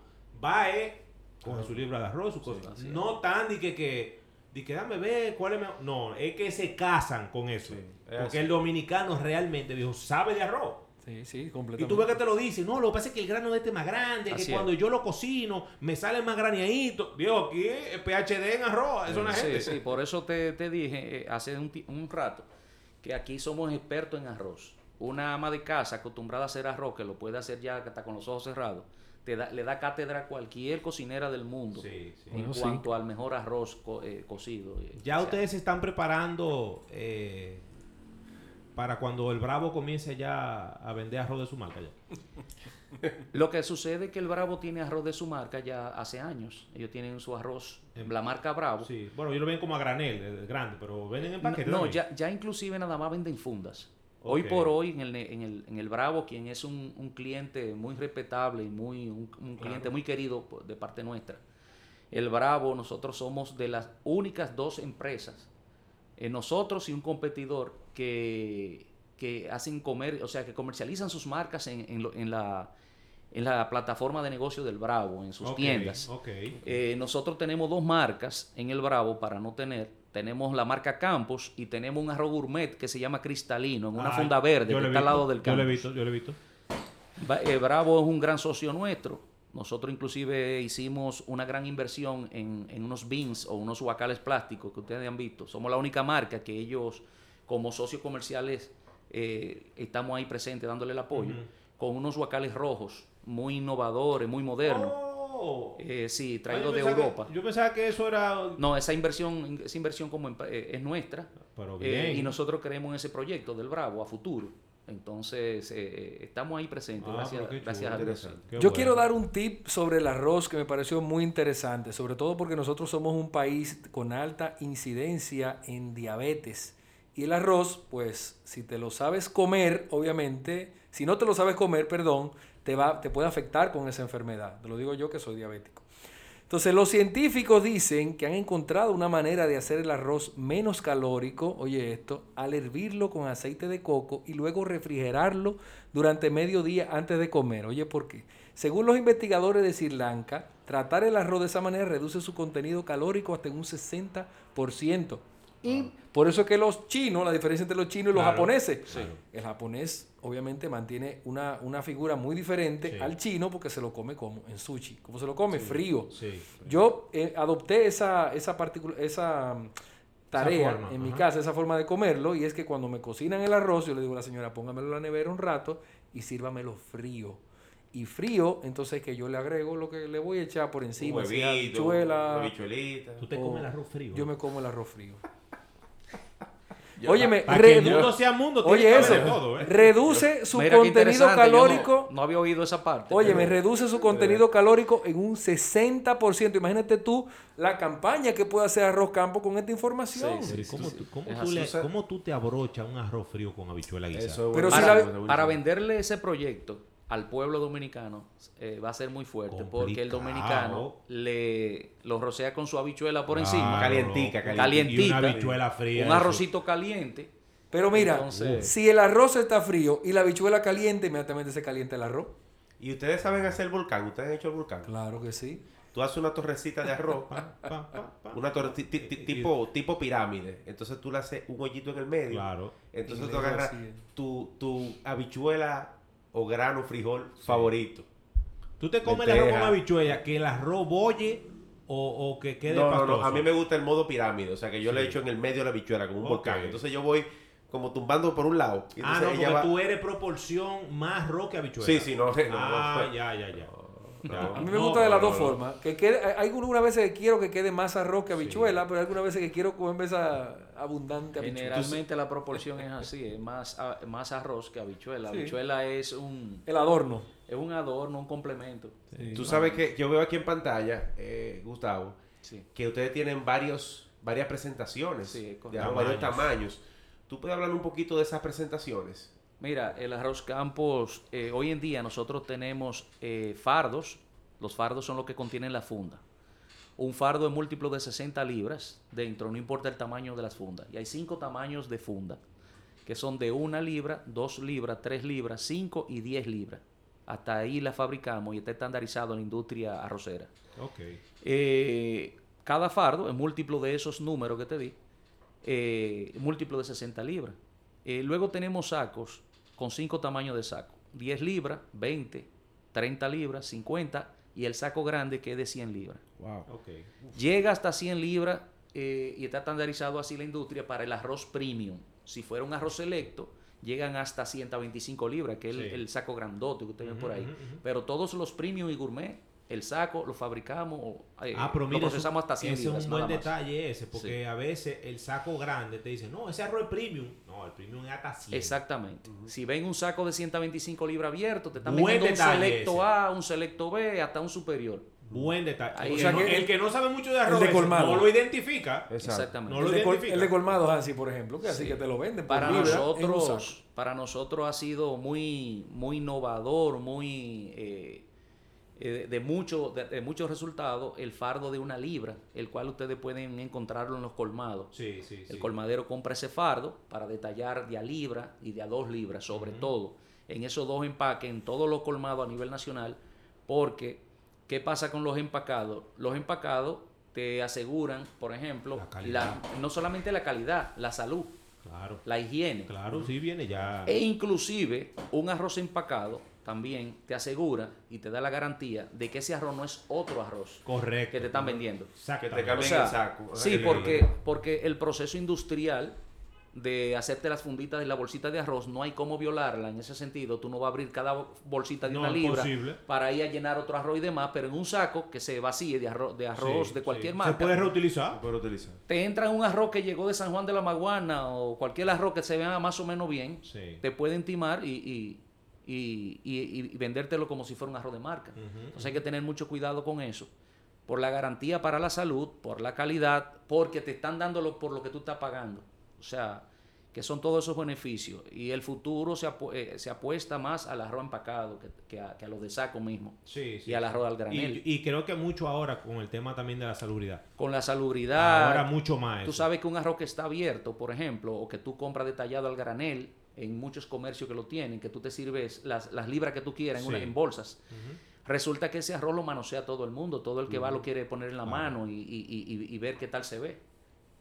Va es, coge su libra de arroz, su cosa. es. No tan de que, que, de que dame ver cuál es mejor. No, es que se casan con eso. Sí, es Porque así. el dominicano realmente, viejo, sabe de arroz. Sí, sí, Y completamente. tú ves que te lo dicen, no, lo que pasa es que el grano de este es más grande, Así que es. cuando yo lo cocino me sale más graneadito. Viejo, aquí es PHD en arroz, eso es una Sí, gente. sí, por eso te, te dije eh, hace un, un rato que aquí somos expertos en arroz. Una ama de casa acostumbrada a hacer arroz, que lo puede hacer ya hasta con los ojos cerrados, te da- le da cátedra a cualquier cocinera del mundo Sí, sí. en Bueno, sí. cuanto al mejor arroz co- eh, cocido. eh, Ya sea, ustedes se están preparando eh, para cuando el Bravo comience ya a vender arroz de su marca. Ya. Lo que sucede es que el Bravo tiene arroz de su marca ya hace años. Ellos tienen su arroz, Em, la marca Bravo. Sí, bueno, ellos lo ven como a granel, eh, grande, pero venden en paquete. No, ya, ya inclusive nada más venden fundas. Hoy por hoy en el, en el, en el Bravo, quien es un, un cliente muy respetable y muy un, un cliente muy querido de parte nuestra, el Bravo, nosotros somos de las únicas dos empresas, eh, nosotros y un competidor que, que hacen comer, o sea, que comercializan sus marcas en, en lo- en la, en la plataforma de negocio del Bravo, en sus tiendas. Ok. Eh, nosotros tenemos dos marcas en el Bravo para no tener. Tenemos la marca Campos y tenemos un arroz gourmet que se llama Cristalino, en una Ah, funda verde que está al lado del Yo lo he visto, yo lo he visto. Eh, Bravo es un gran socio nuestro. Nosotros inclusive hicimos una gran inversión en, en unos bins o unos huacales plásticos que ustedes han visto. Somos la única marca que ellos como socios comerciales eh, estamos ahí presentes dándole el apoyo. Con unos huacales rojos muy innovadores, muy modernos. Oh. Eh, sí, Ah, traídos yo de que- Europa. yo pensaba que eso era. No, esa inversión, esa inversión como empa- eh, es nuestra Pero eh, bien. y nosotros creemos en ese proyecto del Bravo a futuro. Entonces, eh, estamos ahí presentes, Ah, gracias, qué gracias a Dios. Yo bueno. quiero dar un tip sobre el arroz que me pareció muy interesante, sobre todo porque nosotros somos un país con alta incidencia en diabetes. Y el arroz, pues, si te lo sabes comer, obviamente, si no te lo sabes comer, perdón, te, va, te puede afectar con esa enfermedad. Te lo digo yo que soy diabético. Entonces, los científicos dicen que han encontrado una manera de hacer el arroz menos calórico, oye esto, al hervirlo con aceite de coco y luego refrigerarlo durante medio día antes de comer. Oye, ¿por qué? Según los investigadores de Sri Lanka, tratar el arroz de esa manera reduce su contenido calórico hasta un 60%. Y por eso es que los chinos, la diferencia entre los chinos y los Claro, japoneses, el japonés obviamente mantiene una, una figura muy diferente Sí. al chino porque se lo come como en sushi, como se lo come frío. Sí. Yo eh, adopté esa, esa, esa mm, tarea en mi ajá. casa, esa forma de comerlo, y es que cuando me cocinan el arroz, yo le digo a la señora, póngamelo en la nevera un rato y sírvamelo frío. Y frío, entonces que yo le agrego lo que le voy a echar por encima, sea huevito, bichuelita. Tú te comes el arroz frío. yo me como el arroz frío. Óyeme, Para que el redu- mundo sea mundo, tiene oye que eso, haber de todo, ¿eh? reduce su Mira contenido calórico. No, no había oído esa parte. Oye, me pero- reduce su contenido calórico en un 60%. Imagínate tú la campaña que puede hacer Arroz Campo con esta información. Sí, ¿y ¿Cómo, tú, cómo Es tú le- cómo tú te abrochas un arroz frío con habichuela guisada? Eso es Pero si la- Para venderle ese proyecto al pueblo dominicano eh, va a ser muy fuerte porque el dominicano le lo rocea con su habichuela por Claro, encima, Calientica, calientita, Y una habichuela fría. un eso. arrocito caliente. Pero mira, Entonces- si el arroz está frío y la habichuela caliente, inmediatamente se calienta el arroz. Y ustedes saben hacer el volcán, ustedes han hecho el volcán. Claro que sí. Tú haces una torrecita de arroz, Pa, pa, pa, pa. una torre ti- ti- ti- tipo, tipo pirámide. Entonces tú le haces un hoyito en el medio. Claro. Entonces Y tú agarras es. tu, tu habichuela o grano frijol favorito. Tú te comes el arroz con habichuela, que el arroz bolle o, o que quede No, no, pastoso. no. A mí me gusta el modo pirámide. O sea que yo le echo en el medio de la habichuela como un volcán. Entonces yo voy como tumbando por un lado. Y Ah, no, porque va- tú eres proporción más que habichuela. Sí, sí, no. no, no, Ah, no. ya, ya, ya. No. A mí me No, gusta de las no, dos no. formas. Que quede, hay algunas veces que quiero que quede más arroz que habichuela, pero hay algunas veces que quiero comerme esa abundante habichuela. Generalmente la proporción es así, es más, a- más arroz que habichuela. Sí. Habichuela es un, El adorno. es un adorno, un complemento. Tú sabes que yo veo aquí en pantalla, eh, Gustavo, Sí. que ustedes tienen varios, varias presentaciones Sí, de varios Tamaños. tamaños. ¿Tú puedes hablar un poquito de esas presentaciones? Mira, el arroz campos, eh, hoy en día nosotros tenemos eh, fardos. Los fardos son los que contienen la funda. Un fardo es múltiplo de 60 libras dentro, no importa el tamaño de las fundas. Y hay cinco tamaños de funda, que son de una libra, dos libras, tres libras, cinco y 10 libras. Hasta ahí la fabricamos y está estandarizado en la industria arrocera. Ok. Eh, cada fardo es múltiplo de esos números que te di, múltiplo de 60 libras. Luego tenemos sacos con cinco tamaños de saco. 10 libras, 20, 30 libras, 50 y el saco grande que es de 100 libras. Wow. Okay. Llega hasta 100 libras eh, y está estandarizado así la industria para el arroz premium. Si fuera un arroz selecto, llegan hasta 125 libras, que es el, Sí. el saco grandote que ustedes ven por ahí. Ujú, ujú. Pero todos los premium y gourmet, el saco lo fabricamos, o, eh, Ah, pero lo mira, procesamos hasta 100 ese libras. es un buen detalle ese, porque a veces el saco grande te dice, no, ese arroz es premium. No, el premium es hasta 100. Exactamente. Si ven un saco de 125 libras abierto, te están Buen vendiendo un selecto ese. A, un selecto B, hasta un superior. Buen detalle. Ahí- O sea, no- que- el que no sabe mucho de el arroz de no lo identifica. Exactamente. No lo el, de col- identifica. el de colmado, Hansi, por ejemplo, que así Sí. que te lo venden para nosotros para nosotros ha sido muy muy innovador muy eh, eh, de mucho de, de muchos resultados el fardo de una libra el cual ustedes pueden encontrarlo en los colmados Sí, sí, sí. el colmadero compra ese fardo para detallar de a libra y de a dos libras sobre todo en esos dos empaques en todos los colmados a nivel nacional porque qué pasa con los empacados los empacados te aseguran por ejemplo La no solamente la calidad la salud Claro. la higiene. Claro, sí viene ya. E inclusive un arroz empacado también te asegura y te da la garantía de que ese arroz no es otro arroz Correcto. que te están vendiendo. Que te cambien O sea, el saco. Sí, porque, porque el proceso industrial de hacerte las funditas de la bolsita de arroz, no hay cómo violarla en ese sentido. Tú no vas a abrir cada bolsita de No, una libra posible. para ir a llenar otro arroz y demás, pero en un saco que se vacíe de arroz, de, arroz Sí, de cualquier sí. marca Se puede reutilizar. Te entra un arroz que llegó de San Juan de la Maguana o cualquier arroz que se vea más o menos bien, Sí. te pueden timar y, y, y- y- y vendértelo como si fuera un arroz de marca. Entonces hay que tener mucho cuidado con eso. Por la garantía para la salud, por la calidad, porque te están dándolo por lo que tú estás pagando. O sea, que son todos esos beneficios. Y el futuro se, apu- eh, se apuesta más al arroz empacado que, que a, que a los de saco mismo. Sí, sí, y al sí. arroz al granel. Y, y creo que mucho ahora con el tema también de la salubridad. Con la salubridad. Ahora mucho más. Tú eso. sabes que un arroz que está abierto, por ejemplo, o que tú compras detallado al granel, en muchos comercios que lo tienen, que tú te sirves las, las libras que tú quieras en, una- Sí. en bolsas. Resulta que ese arroz lo manosea todo el mundo, todo el que va lo quiere poner en la mano y, y- y- y ver qué tal se ve.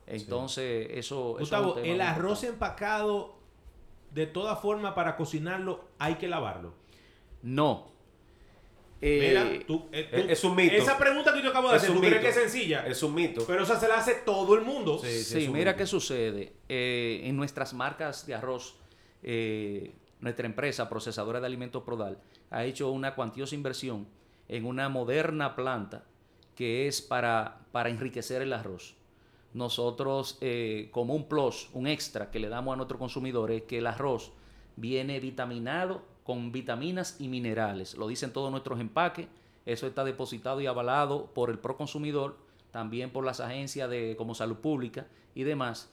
Entonces, eso, eso es Gustavo, un tema el arroz importante. empacado, de todas formas, para cocinarlo, hay que lavarlo. No. Eh, Mira, tú, eh, tú- es- es un mito. Esa pregunta que yo acabo de Es hacer, un ¿tú crees mito. que es sencilla? Es un mito. Pero esa se la hace todo el mundo. Sí, sí, Sí, es mira mito. qué sucede. Eh, en nuestras marcas de arroz, eh, nuestra empresa procesadora de alimentos Prodal ha hecho una cuantiosa inversión en una moderna planta que es para, para enriquecer el arroz. Nosotros, eh, como un plus, un extra que le damos a nuestros consumidores, es que el arroz viene vitaminado con vitaminas y minerales. Lo dicen todos nuestros empaques. Eso está depositado y avalado por el proconsumidor, también por las agencias de, como Salud Pública y demás,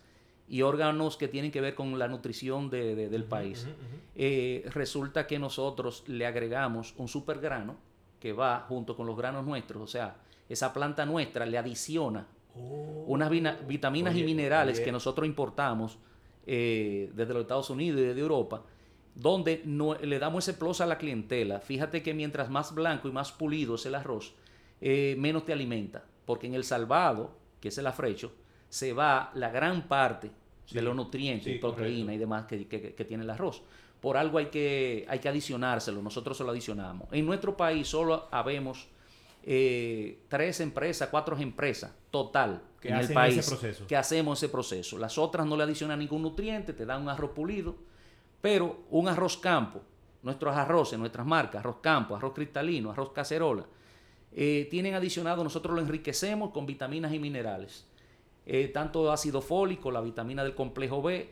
y órganos que tienen que ver con la nutrición de- de- del país. Eh, resulta que nosotros le agregamos un supergrano que va junto con los granos nuestros, o sea, esa planta nuestra le adiciona Oh. unas vitaminas y minerales oye. que nosotros importamos eh, desde los Estados Unidos y desde Europa, donde no, le damos ese plus a la clientela. Fíjate que mientras más blanco y más pulido es el arroz, eh, menos te alimenta, porque en el salvado, que es el afrecho, se va la gran parte Sí, de los nutrientes, sí, y y demás que, que- que tiene el arroz. Por algo hay que, hay que adicionárselo, nosotros se lo adicionamos. En nuestro país solo habemos eh, tres empresas, cuatro empresas total Que en el país ese proceso. que hacemos ese proceso. Las otras no le adicionan ningún nutriente, te dan un arroz pulido, pero un arroz campo, nuestros arroces, nuestras marcas, arroz campo, arroz cristalino, arroz cacerola, eh, tienen adicionado, nosotros lo enriquecemos con vitaminas y minerales. Eh, tanto ácido fólico, la vitamina del complejo B,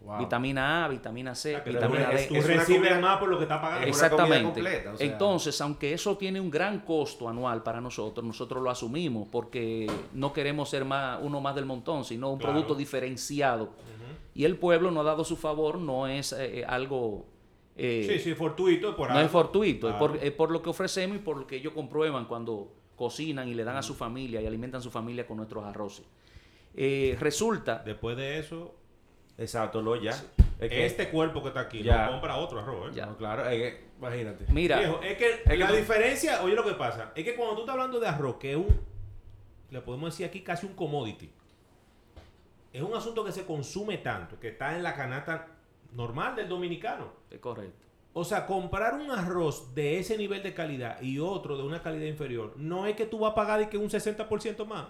Wow. vitamina A, vitamina C, O sea, que vitamina D. tú recibes más por lo que estás pagando. Exactamente. completa, o sea. Entonces, aunque eso tiene un gran costo anual para nosotros, nosotros lo asumimos porque no queremos ser más, uno más del montón, sino un Claro. producto diferenciado. Y el pueblo no ha dado su favor, no es eh, eh, algo... eh, Sí, sí, fortuito. Por no algo. es fortuito, es, Claro. por, es por lo que ofrecemos y por lo que ellos comprueban cuando cocinan y le dan a su familia y alimentan a su familia con nuestros arroces. Eh, resulta, Después de eso, Exacto, no, ya. Es que este cuerpo que está aquí Ya. no compra otro arroz. ¿eh? Ya. No, claro, es que, imagínate. mira, Viejo, es que la tú- diferencia, oye lo que pasa, es que cuando tú estás hablando de arroz, que es un, le podemos decir aquí casi un commodity, es un asunto que se consume tanto, que está en la canasta normal del dominicano. Es correcto. O sea, comprar un arroz de ese nivel de calidad y otro de una calidad inferior, no es que tú vas a pagar de que un 60% más.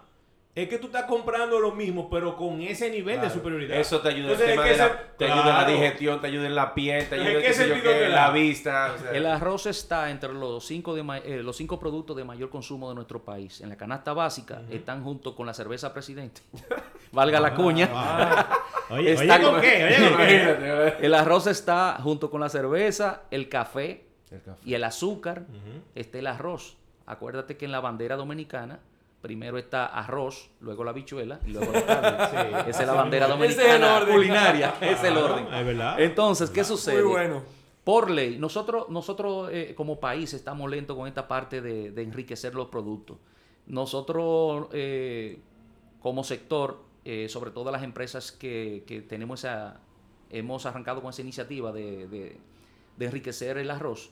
Es que tú estás comprando lo mismo, pero con ese nivel de superioridad. Eso te ayuda, el tema ¿de la, se- te ayuda en la digestión, te ayuda en la piel, te ¿En ayuda en qué yo la vista. o sea, El arroz está entre los cinco, de ma- eh, los cinco productos de mayor consumo de nuestro país. En la canasta básica están junto con la cerveza presidente. Valga la cuña. Ah. Oye, Está oye, ¿con con- qué? Oye, ¿con qué? El arroz está junto con la cerveza, el café El café. y el azúcar. Ujú. Está el arroz. Acuérdate que en la bandera dominicana primero está arroz, luego la bichuela y luego la carne. Esa es la bandera es dominicana orden. culinaria. Es el orden. es verdad. Entonces, ¿qué sucede? Muy bueno. Por ley, nosotros, nosotros eh, como país estamos lentos con esta parte de, de enriquecer los productos. Nosotros eh, como sector, eh, sobre todo las empresas que, que tenemos esa, hemos arrancado con esa iniciativa de, de- de enriquecer el arroz,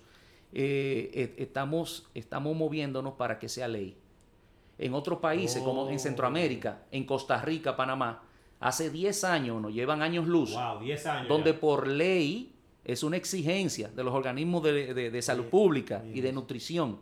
eh, estamos, estamos moviéndonos para que sea ley. En otros países, como en Oh. Centroamérica, en Costa Rica, Panamá, hace 10 años, nos llevan años luz, Wow, 10 años. donde ya. por ley es una exigencia de los organismos de, de- de salud pública y de nutrición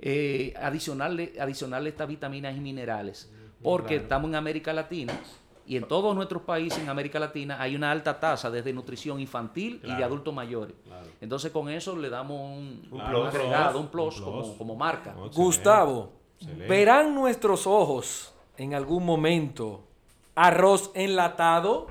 eh, adicionarle, adicionarle estas vitaminas y minerales. Porque estamos en América Latina y en todos nuestros países en América Latina hay una alta tasa desde nutrición infantil y de adultos mayores. Claro. Entonces con eso le damos un, Un un plus. agregado, un Un plus, plus. Como, como marca. Gustavo, Excelente. ¿verán nuestros ojos en algún momento arroz enlatado?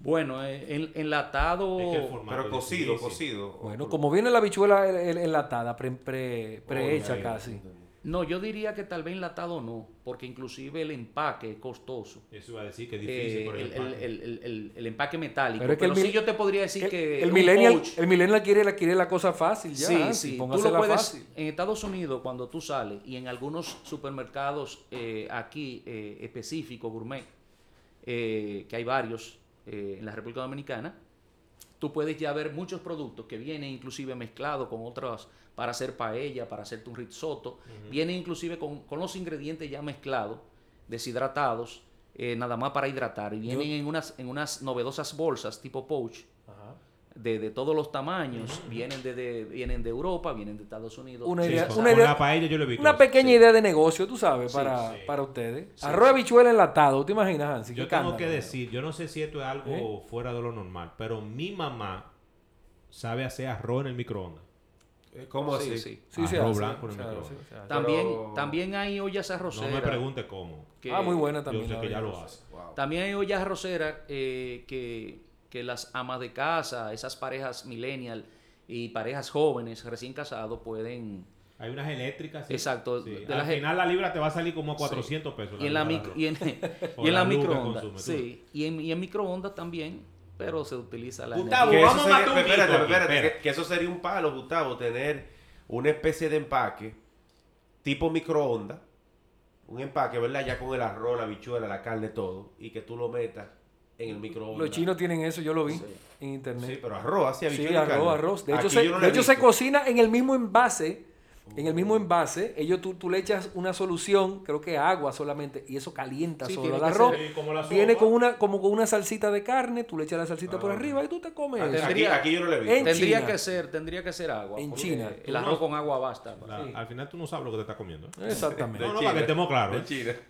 Bueno, eh, en- enlatado... Es que Pero cocido, cocido. Bueno, como viene la bichuela el- el- enlatada, pre, pre- prehecha Oye, casi. No, yo diría que tal vez enlatado no, porque inclusive el empaque es costoso. Eso iba a decir que es difícil Eh, por el, empaque. el- el- el- el empaque metálico. Pero Pero, es que el sí mil- yo te podría decir El, que el millennial, el millennial quiere, la, quiere la cosa fácil ya. sí, sí. Tú lo puedes, fácil. en Estados Unidos, cuando tú sales, y en algunos supermercados eh, aquí eh, específicos, gourmet, eh, que hay varios eh, en la República Dominicana, tú puedes ya ver muchos productos que vienen inclusive mezclados con otras para hacer paella, para hacerte un risotto, vienen inclusive con, con los ingredientes ya mezclados, deshidratados, eh, nada más para hidratar, y vienen en unas, en unas novedosas bolsas tipo pouch, Ajá. De, de todos los tamaños, vienen, de, de- vienen de Europa, vienen de Estados Unidos. Una Sí, idea- con, una idea- la paella yo lo visto. Una pequeña Sí. idea de negocio, tú sabes, Sí, para, sí. para ustedes. Arroz bichuela enlatado, ¿te imaginas, Hansi? Yo tengo cándalo. que decir, yo no sé si esto es algo ¿Eh? fuera de lo normal, pero mi mamá sabe hacer arroz en el microondas. Eh, ¿Cómo Sí, así? sí. Sí, se Arroz blanco en el microondas. También, Pero- también hay ollas No arroceras. me pregunte cómo. que- Ah, muy buena Yo también. sé la que ya lo hace. Wow. También hay ollas arroceras eh, que, que las amas de casa, esas parejas millennial y parejas jóvenes recién casados pueden... Hay unas eléctricas. sí. Exacto, Sí. de Al las- final la libra te va a salir como a 400 pesos. Y en la, libra mic- de y en, O y en la la luz que microondas. consume. Sí, y en, y en microondas también, pero se utiliza la Gustavo, energía. eso vamos a sería- matar un espérate, espérate, espera. que, que eso sería un palo, Gustavo, tener una especie de empaque tipo microondas, un empaque, ¿verdad? Ya con el arroz, la bichuela, la carne, todo, y que tú lo metas en el microondas. Los chinos tienen eso, yo lo vi Sí. en internet. Sí, pero arroz, así Sí, habichuela y arroz, arroz. De hecho, se, no de he hecho se cocina en el mismo envase. En el mismo envase, ellos tú, tú le echas una solución, creo que agua solamente, y eso calienta Sí, solo el arroz. Viene con una, como con una salsita de carne, tú le echas la salsita por Ah. arriba y tú te comes. Aquí, aquí, yo no visto. En Tendría China. que ser, tendría que ser agua. En China. El arroz con agua basta. La- Sí. Al final tú no sabes lo que te estás comiendo. Exactamente. No, no, China. para que estemos claros. De ¿eh?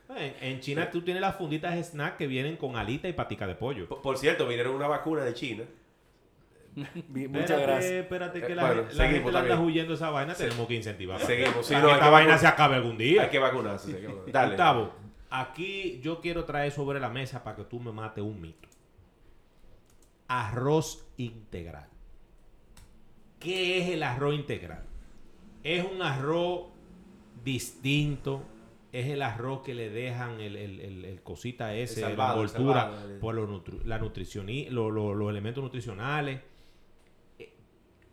China. En, en China tú tienes las funditas de snack que vienen con alita y patica de pollo. Por, por cierto, vinieron una vacuna de China. Muchas Espérate, gracias. Espérate que Eh, la, bueno, la seguimos gente anda huyendo esa vaina, tenemos que incentivar. Seguimos. Sí, no, que esta que vaina se acabe algún día. Hay que vacunarse. hay que. Dale. Gustavo, aquí yo quiero traer sobre la mesa para que tú me mates un mito. Arroz integral. ¿Qué es el arroz integral? Es un arroz distinto. Es el arroz que le dejan el, el- el- el cosita ese, la envoltura, por los, nutri- la nutricioni- lo- lo- los elementos nutricionales.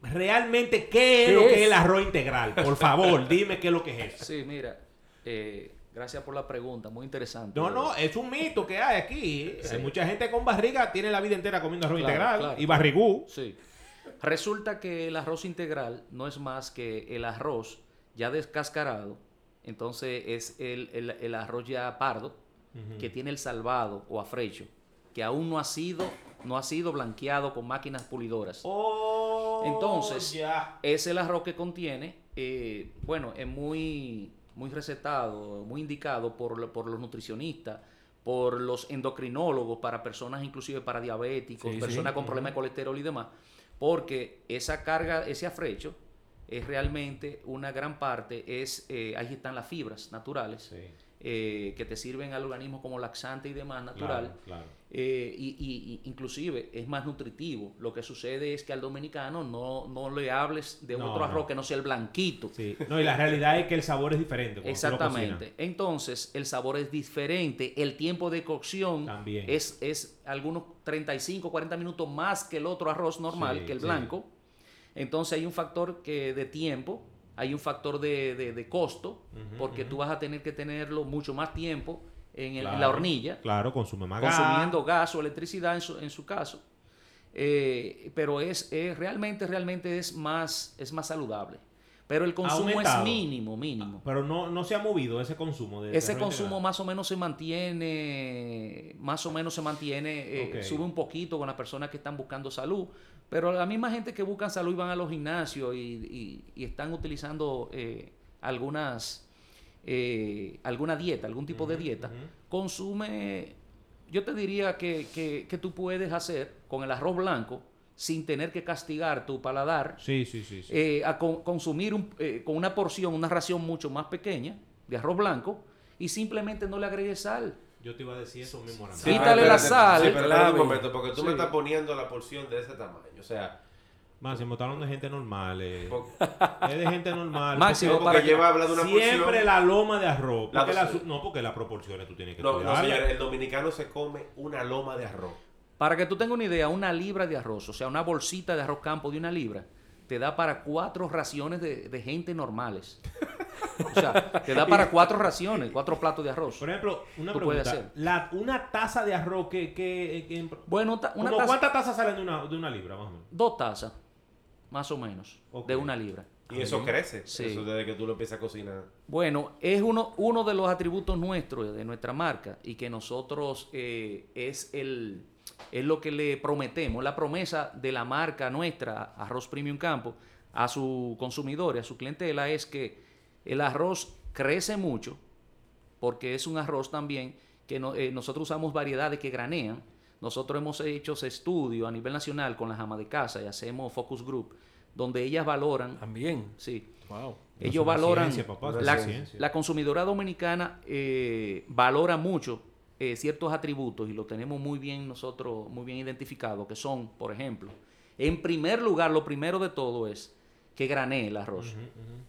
Realmente, ¿qué es ¿Qué lo que es? el arroz integral? Por favor, dime qué es lo que es eso. Sí, mira, eh, gracias por la pregunta, muy interesante. No, no, es un mito que hay aquí. Hay mucha gente con barriga tiene la vida entera comiendo arroz Claro, integral claro. y barrigú. Sí. Resulta que el arroz integral no es más que el arroz ya descascarado. Entonces es el, el- el arroz ya pardo que tiene el salvado o afrecho, que aún no ha sido no ha sido blanqueado con máquinas pulidoras. Oh, Entonces, ya. Es el arroz que contiene, eh, bueno, es muy, muy recetado, muy indicado por, lo- por los nutricionistas, por los endocrinólogos, para personas inclusive para diabéticos, Sí, personas sí. con problemas de colesterol y demás, porque esa carga, ese afrecho, es realmente una gran parte, es eh, ahí están las fibras naturales Sí, eh, que te sirven al organismo como laxante y demás natural. claro, claro. Eh, y, y- y inclusive es más nutritivo. Lo que sucede es que al dominicano no, no le hables de No, otro arroz no. que no sea el blanquito. Sí. No, y la realidad es que el sabor es diferente. Exactamente. Entonces, el sabor es diferente. El tiempo de cocción También. es, es algunos 35, 40 minutos más que el otro arroz normal, Sí, que el sí. blanco. Entonces, hay un factor que de tiempo, hay un factor de, de- de costo, porque tú vas a tener que tenerlo mucho más tiempo en, el- en la hornilla Claro, consume más gas. consumiendo gas o electricidad en su, en su caso. Eh, pero es, es- realmente, realmente es más, es más saludable. Pero el consumo es mínimo, mínimo. Pero no, no se ha movido ese consumo. De Ese consumo más o menos se mantiene, más o menos se mantiene, eh, sube un poquito con las personas que están buscando salud, pero la misma gente que buscan salud y van a los gimnasios y, y- y están utilizando eh, algunas, eh, alguna dieta, algún tipo de dieta, consume, yo te diría que, que- que tú puedes hacer con el arroz blanco sin tener que castigar tu paladar Sí, sí, sí. sí. eh, a con- consumir un- eh, con una porción, una ración mucho más pequeña de arroz blanco y simplemente no le agregues sal. Yo te iba a decir eso mismo. Sí. Quítale la sal, Sí, pero espérate un momento, porque tú me estás poniendo la porción de ese tamaño. O sea, Máximo, está hablando de gente normal. eh. Es de gente normal. Máximo, porque para que- lleva hablando de una Siempre porción. la loma de arroz. Porque la no, porque las proporciones tú tienes que No, no, el dominicano se come una loma de arroz. Para que tú tengas una idea, una libra de arroz, o sea, una bolsita de arroz campo de una libra, te da para cuatro raciones de, de gente normales. O sea, te da para cuatro raciones, cuatro platos de arroz. Por ejemplo, una Tú puedes pregunta. hacer. La, una taza de arroz que... que, que- Bueno, ta- una ¿Cómo taza, ¿Cuántas tazas salen de una, de una libra, más o menos? dos tazas, más o menos, de una libra. Y eso crece. Sí. Eso desde que tú lo empiezas a cocinar. Bueno, es uno, uno de los atributos nuestros, de nuestra marca, y que nosotros eh, es, el, es lo que le prometemos, la promesa de la marca nuestra, Arroz Premium Campo, a su consumidor, y a su clientela, es que el arroz crece mucho, porque es un arroz también que no- eh, nosotros usamos variedades que granean. Nosotros hemos hecho ese estudio a nivel nacional con las amas de casa y hacemos focus group, donde ellas valoran, También. sí, Wow. Ellos valoran, ciencia, papá, la, la consumidora dominicana eh, valora mucho eh, ciertos atributos y lo tenemos muy bien nosotros, muy bien identificado, que son, por ejemplo, en primer lugar, lo primero de todo es que granee el arroz.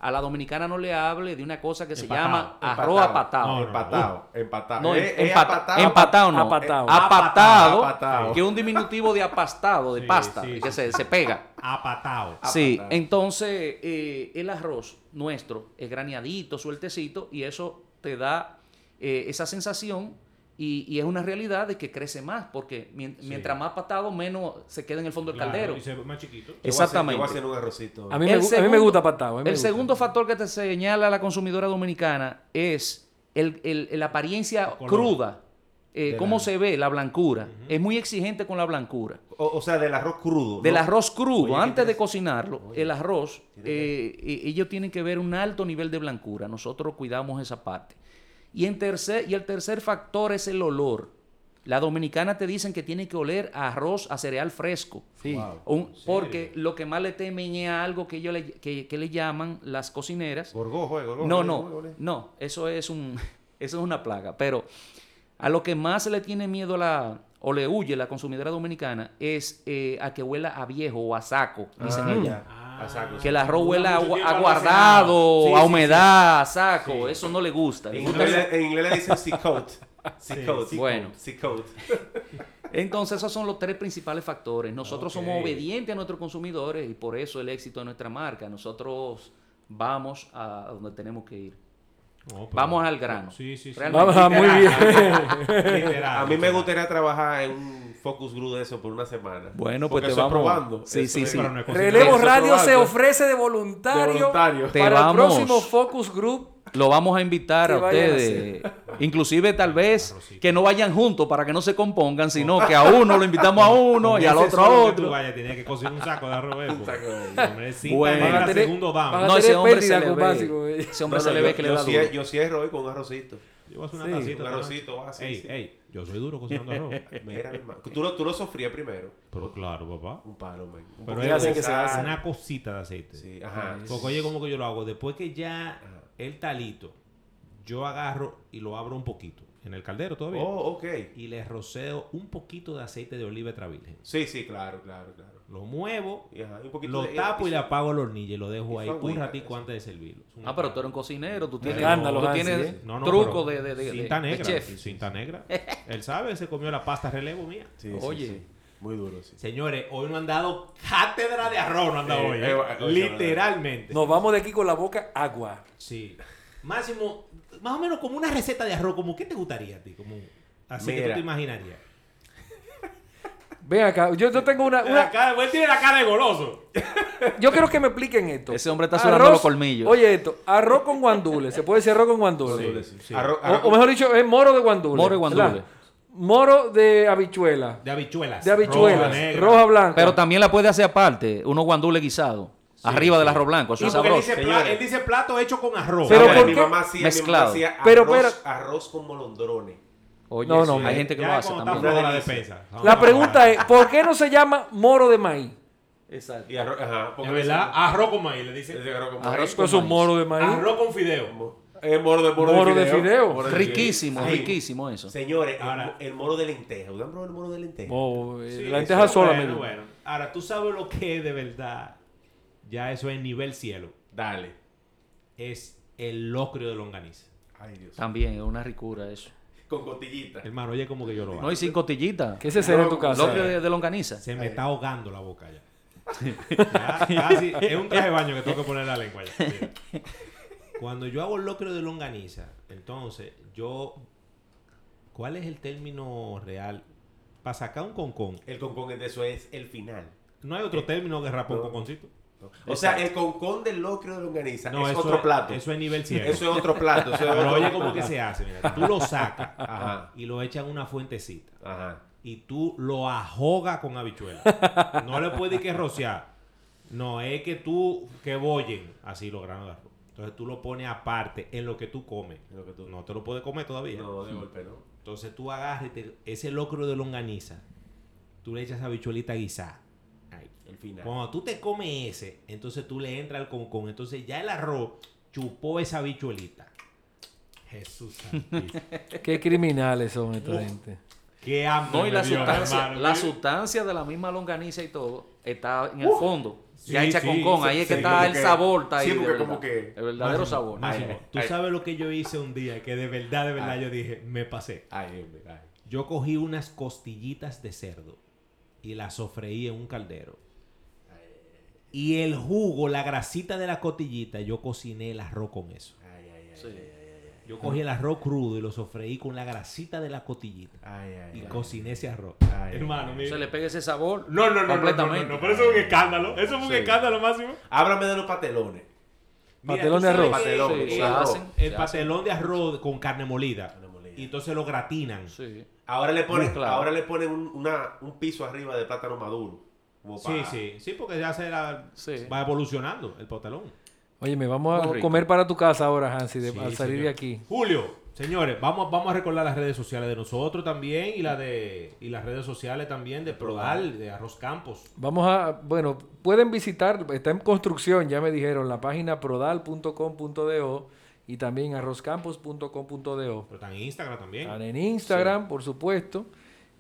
A la dominicana no le hable de una cosa que se Empatado, llama arroz Empatado. apatado. No, no. Empatado, empatado. No, Es- es empata- apatado. empatado no. Apatado. Apatado, Apatado. que es un diminutivo de apastado, de Sí, pasta, sí, que sí, se, se pega. Apatado. Sí, Apatado. entonces eh, el arroz nuestro es graneadito, sueltecito, y eso te da eh, esa sensación y, y es una realidad de que crece más, porque Sí. mientras más patado, menos se queda en el fondo del Claro, caldero. Y se ve más chiquito. Exactamente. Yo voy a hacer un arrocito. A mí, me, a mí gusta patado. El gusta. segundo factor que te señala la consumidora dominicana es el, el- la apariencia El cruda, eh, cómo la- se ve la blancura. Es muy exigente con la blancura. O, o sea, del arroz crudo. Del ¿no? arroz crudo, Oye, antes de cocinarlo, Oye, el arroz, eh, e- ellos tienen que ver un alto nivel de blancura. Nosotros cuidamos esa parte. Y, en tercer, y el tercer factor es el olor. La dominicana te dicen que tiene que oler a arroz, a cereal fresco. Sí. Wow. Un- serio? porque lo que más le temen es a algo que ellos le, que, que le llaman las cocineras. Gorgojo, eh, gorgojo, No, no, gorgojo, no, eso es un, eso es una plaga. Pero a lo que más se le tiene miedo a la, o le huye la consumidora dominicana es eh, a que huela a viejo o a saco, dicen Ah, ellas. Ya. A saco, Que el arroz huela a, a guardado, Sí, a sí, humedad, a saco. Sí. Eso no le gusta. Le En gusta inglés, en inglés le dicen sea coat. Sea Sí, coat. sea Bueno. Sea coat. Entonces, esos son los tres principales factores. Nosotros somos obedientes a nuestros consumidores y por eso el éxito de nuestra marca. Nosotros vamos a donde tenemos que ir. Pero- Vamos al grano. Sí, sí, sí. Realmente. Vamos, muy bien. A mí me gustaría trabajar en un focus group de eso por una semana. Bueno, pues Porque te vamos- probando. Sí, Eso sí, sí. No. Relevo Radio se ofrece de voluntario, De voluntario. Te para vamos- el próximo Focus Group. Lo vamos a invitar a ustedes Inclusive tal vez Arrocito. que no vayan juntos para que no se compongan, sino que a uno lo invitamos a uno y al otro a otro. vayas, tienes que un saco de arroz. Bueno. negra, Van a tener- segundo No, ese hombre se le ve. eh. Ese hombre No, se no, le ve que le da sí yo sí es arroz con un arrocito. Yo voy a hacer una Sí, tacita. Un arrocito, ah, sí, Ey, sí. ey, yo soy duro cocinando arroz. Mira. Tú lo, tú lo sofrías primero. Pero claro, papá. Un palo, man. Un Pero de que se hace. Una cosita de aceite. Sí, ajá. Porque oye, como que yo lo hago. Después que ya el talito, yo agarro y lo abro un poquito. En el caldero todavía. Oh, ok. Y le roceo un poquito de aceite de oliva extra virgen. Sí, sí, claro, claro, claro. Lo muevo, Y, ajá, y un poquito lo de- tapo y le apago el hornillo y lo dejo ahí un agüita, eso. antes de servirlo. Es Ah, pero tú eres un cocinero, tú tienes, Escándalo, tú Hansi, tienes ¿eh? No, no, truco pero de, de, de, cinta de negra. chef. Cinta negra. Él sabe, se comió la pasta relevo mía. Sí, sí, Oye. sí. Muy duro, sí. Señores, hoy no han dado cátedra de arroz, no han dado Eh, hoy. eh, ¿eh? Literalmente. Nos vamos de aquí con la boca agua. Sí. Máximo, más o menos como una receta de arroz, como ¿qué te gustaría a ti? Como así que tú Mira. te imaginarías. Ven acá, yo, yo tengo una, La cara- él tiene la cara de goloso. Yo quiero que me expliquen esto. Ese hombre está sudando los colmillos. Oye, esto, arroz con guandules. ¿Se puede decir arroz con guandules? Sí, O, mejor dicho, es moro de guandules. Moro de guandules. ¿verdad? Moro de habichuela. De habichuelas. De habichuelas. Roja. Roja, blanca. Pero también la puede hacer aparte, unos guandules guisados, arriba del arroz blanco, eso es porque él sabroso. dice, él dice plato hecho con arroz. Pero Señores, ¿por mi mamá hacía, mi mamá Mezclado. hacía Pero, arroz, pero- arroz con molondrones. Oye, No, sí, no, hay gente que Ya lo hace también. la despensa. La a pregunta es, ¿por qué no se llama moro de maíz? Exacto. Y arroz, ajá. porque Es verdad, arroz con maíz, le dicen. arroz con Arroz con Pues un moro de maíz. Arroz con fideo. Es moro de moro, Moro de de fideo. fideo. Moro de Riquísimo, riquísimo eso. Señores, el Ahora- el, moro de lenteja. ¿Ustedes han probado el moro de lenteja? Oh, eh, Sí, la lenteja sola. bueno, bueno. Ahora, tú sabes lo que es de verdad. Ya eso es nivel cielo. Dale. Es el locrio de longaniza. Ay, Dios. También es una ricura eso. Con cotillita. Hermano, oye como que yo lo hago. No, y sin cotillita. ¿Qué se será en tu casa? Locrio de, de longaniza. Se me está ahogando la boca ya. Ya, casi, es un traje de baño que tengo que poner la lengua ya. Mira. Cuando yo hago el locrio de longaniza, entonces yo... ¿Cuál es el término real? Para sacar un concón. El concón de eso es el final. No hay otro término que rapar un No. conconcito. O sea, el concón del locrio de longaniza No, es otro plato. Eso es nivel cielo. Eso es otro plato. Eso es Pero otro oye cómo que se hace. Mira. Tú lo sacas Ajá. y lo echas en una fuentecita. Ajá. y tú lo ahogas con habichuela. No le puedes que rociar. No, es que tú que bollen así los granos de arroz. Entonces tú lo pones aparte en lo que tú comes. En lo que tú- No te lo puedes comer todavía. No, de golpe, ¿no? Entonces tú agarras y te- ese locro de longaniza. Tú le echas habichuelita guisada. Ahí. El final. Cuando tú te comes ese, entonces tú le entras al concón. Entonces ya el arroz chupó esa habichuelita. Jesús santísimo. Qué criminales son esta Uf. gente. Qué hambre No, y la sustancia, hermano. la sustancia de la misma longaniza y todo está en el fondo. Sí, ya hecha sí, con con, ahí es que sí, está el que- sabor, está ahí. sí, porque como que- El verdadero Máximo, sabor. Máximo, Ay, tú ay. sabes lo que yo hice un día que de verdad, de verdad Ay. yo dije, me pasé. Ay, hombre, ay. Yo cogí unas costillitas de cerdo y las sofreí en un caldero. Y el jugo, la grasita de la costillita, yo cociné el arroz con eso. Ay, ay, ay. Sí. Yo cogí el arroz crudo y lo sofreí con la grasita de la ay, Y ay. cociné ese arroz. Ay, Hermano, mira. Se le pega ese sabor No, no, no, no, no, no, completamente. no, pero eso es un escándalo. Eso es un Sí. escándalo máximo. Háblame de los patelones. Mira, Patelón de arroz. Patelón, el- sí, patelón de arroz con carne molida. Carne molida. Y entonces lo gratinan. Sí. Ahora le ponen, claro. ahora le ponen un, una, un piso arriba de plátano maduro. Como Sí, para- sí, sí, porque ya se la- Sí. va evolucionando el patelón. Oye, me vamos Muy a rico. comer para tu casa ahora, Hansi, de- Sí, al salir señor. de aquí. Julio, señores, vamos, vamos a recordar las redes sociales de nosotros también y la de y las redes sociales también de Prodal, de Arroz Campos. Vamos a, bueno, pueden visitar, está en construcción, ya me dijeron, la página prodal.com.do y también arrozcampos.com.do. Pero están en Instagram también. Están en Instagram, por supuesto.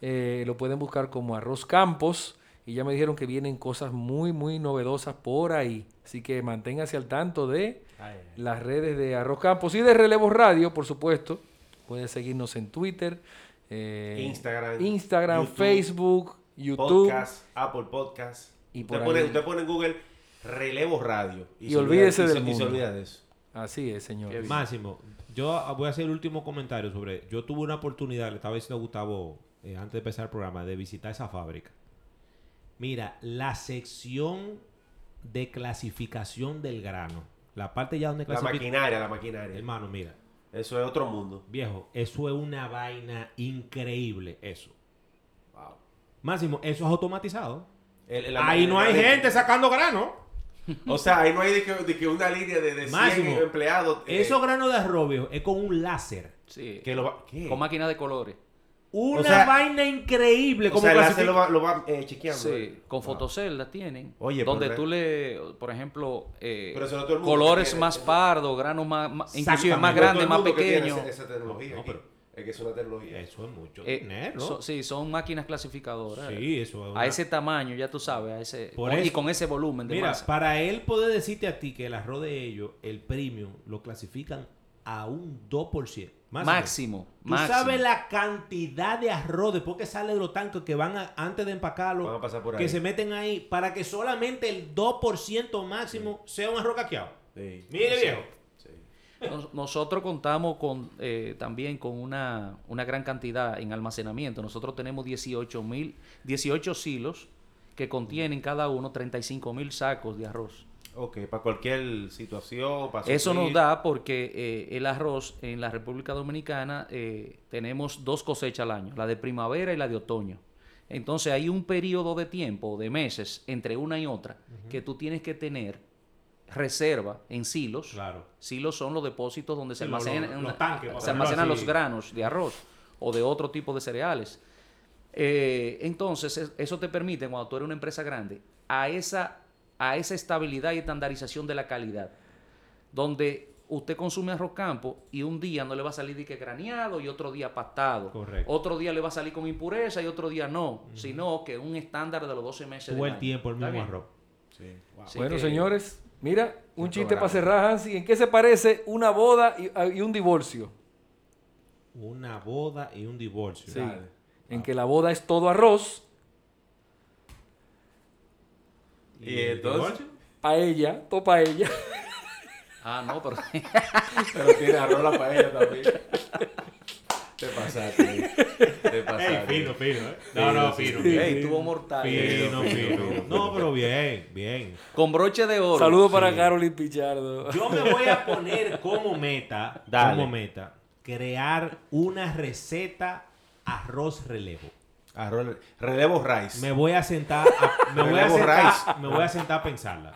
Eh, lo pueden buscar como Arroz Campos. Y ya me dijeron que vienen cosas muy, muy novedosas por ahí. Así que manténgase al tanto de Ay, ay. las redes de Arroz Campos y de Relevos Radio, por supuesto. Pueden seguirnos en Twitter, eh, Instagram, Instagram, YouTube, Facebook, YouTube. Podcast, Apple Podcast. Y usted, por pone, usted pone en Google Relevo Radio. Y se olvídese olvida- y del y se olvida de eso. Así es, señor. Máximo, yo voy a hacer el último comentario sobre. Yo tuve una oportunidad, le estaba diciendo a Gustavo eh, antes de empezar el programa, de visitar esa fábrica. Mira, la sección de clasificación del grano, la parte ya donde La clasifica. maquinaria, la maquinaria. Hermano, mira, Eso es otro mundo. Viejo, eso es una vaina increíble, eso. Wow. Máximo, eso es automatizado. El- el- Ahí no hay gente sacando grano. O sea, ahí no hay de que, de que una línea de, de 100 Máximo. empleados. eh, Esos granos de arroz, viejo, es con un láser. Sí. que lo va- ¿qué? Con máquina de colores. Una O sea- vaina increíble. O como sea, el clasifica- láser lo va, lo va eh, chequeando. Sí, eh. con Wow. fotoceldas tienen. Oye, donde tú le, por ejemplo, eh, Pero eso no todo el mundo colores tiene, más pardos, granos más, más- inclusive más grandes, más pequeños. Esa, esa tecnología. No, aquí. pero- Es que es una tecnología. Eso es mucho Eh, dinero. so- sí, son máquinas clasificadoras. Sí, eso es una- A ese tamaño, ya tú sabes, a ese, Por y eso- con ese volumen de Mira, masa. para él poder decirte a ti que el arroz de ellos, el premium, lo clasifican a un 2%. Máximo, Tú máximo. sabes la cantidad de arroz después que sale de los tanques que van a- antes de empacarlo, Van a pasar por que ahí. se meten ahí para que solamente el 2% máximo sea un arroz caqueado. Sí. Mire, Sí. viejo. Nos- Nosotros contamos con eh, también con una, una gran cantidad en almacenamiento. Nosotros tenemos 18 mil, 18 silos que contienen cada uno 35 mil sacos de arroz. Ok, para cualquier situación. Para Eso nos da porque eh, el arroz en la República Dominicana eh, tenemos dos cosechas al año, la de primavera y la de otoño. Entonces hay un periodo de tiempo, de meses, entre una y otra, que tú tienes que tener reserva en silos. Claro. Silos son los depósitos donde se Sí, almacenan, los- los tanques, por se ponerlo almacenan así. los granos de arroz o de otro tipo de cereales. Eh, entonces, es- eso te permite, cuando tú eres una empresa grande, a esa, a esa estabilidad y estandarización de la calidad, donde usted consume arroz campo y un día no le va a salir de que graneado y otro día pastado. Correcto. Otro día le va a salir con impureza y otro día no, sino que un estándar de los 12 meses. Del el año. tiempo el ¿Está mismo bien? arroz. Sí. Wow. Bueno, que- señores, mira, un chiste para cerrar, Hansi. ¿En qué se parece una boda y, y un divorcio? Una boda y un divorcio. Sí. Dale. En que la boda es todo arroz, Y entonces- divorcio? paella, todo paella. Ah, no, pero... Pero tiene arroz la paella también. Te pasaste. Te pasaste. Ey, fino, fino, ¿eh? No, no, fino. sí. Fino, Ey, tuvo mortal. fino, fino, fino. fino, No, pero bien, bien. Con broche de oro. Saludos para Sí. Carolyn Pichardo. Yo me voy a poner como meta, Dale. como meta, crear una receta arroz relevo. Arroz, relevo rice. Me voy a sentar, a, me, voy a sentar rice. me voy a sentar a pensarla.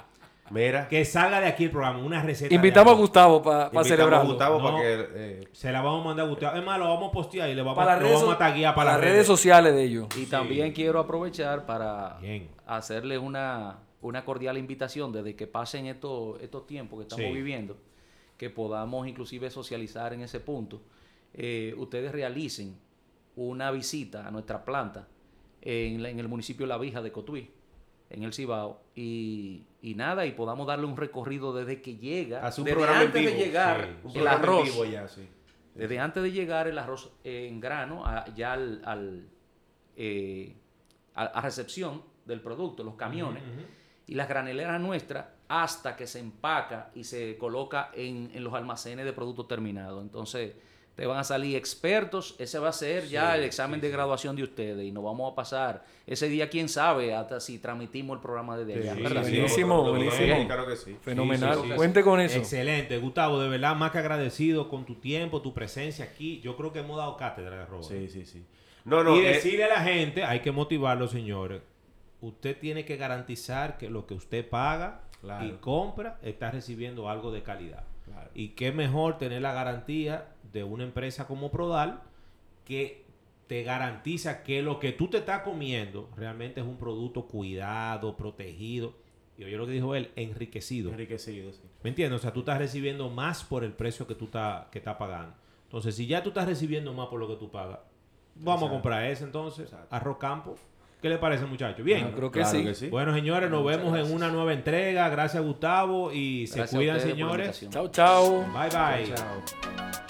Mira. Que salga de aquí el programa, una receta. Invitamos a. Gustavo para invitamos a celebrarlo. Gustavo No. para que. eh, Se la vamos a mandar a Gustavo. Es más, lo vamos a postear y le vamos, Para las lo redes, vamos a taguear para, las redes sociales de ellos. Y también quiero aprovechar para Bien. hacerle una, una cordial invitación desde que pasen estos, estos tiempos que estamos Sí. viviendo, que podamos inclusive socializar en ese punto. Eh, ustedes realicen una visita a nuestra planta en, la- en el municipio La Vija de Cotuí, en el Cibao, y, y nada, y podamos darle un recorrido desde que llega, Hace un desde programa antes de llegar sí. el arroz. vivo ya, sí. Desde antes de llegar el arroz en grano, a- ya al, al, eh, a, a recepción del producto, los camiones, y las graneleras nuestras, hasta que se empaca y se coloca en, en los almacenes de productos terminados. Entonces, te van a salir expertos, ese va a ser ya el examen de graduación de ustedes, y nos vamos a pasar ese día, quién sabe, hasta si transmitimos el programa desde allá. Sí, sí. Buenísimo, buenísimo. Claro que sí. Fenomenal. Sí, sí, sí. Cuente con eso. Excelente, Gustavo, de verdad más que agradecido con tu tiempo, tu presencia aquí. Yo creo que hemos dado cátedra de arroz. Sí, sí, sí. No, no. y eh, decirle a la gente, hay que motivarlo, señores. Usted tiene que garantizar que lo que usted paga Claro. y compra está recibiendo algo de calidad. Claro. Y qué mejor tener la garantía de una empresa como Prodal que te garantiza que lo que tú te estás comiendo realmente es un producto cuidado, protegido. Y oye lo que dijo él, enriquecido. enriquecido, sí. ¿Me entiendes? O sea, tú estás recibiendo más por el precio que tú estás que estás pagando. Entonces, si ya tú estás recibiendo más por lo que tú pagas, vamos a comprar ese entonces, Exacto. arroz campo. ¿Qué le parece, muchachos? Bien. Yo creo que Claro sí. que sí. Bueno, señores, nos Muchas vemos en una nueva entrega. Gracias, Gustavo. Y se Gracias cuidan, señores. Chao, chao. Bye, bye. Chao.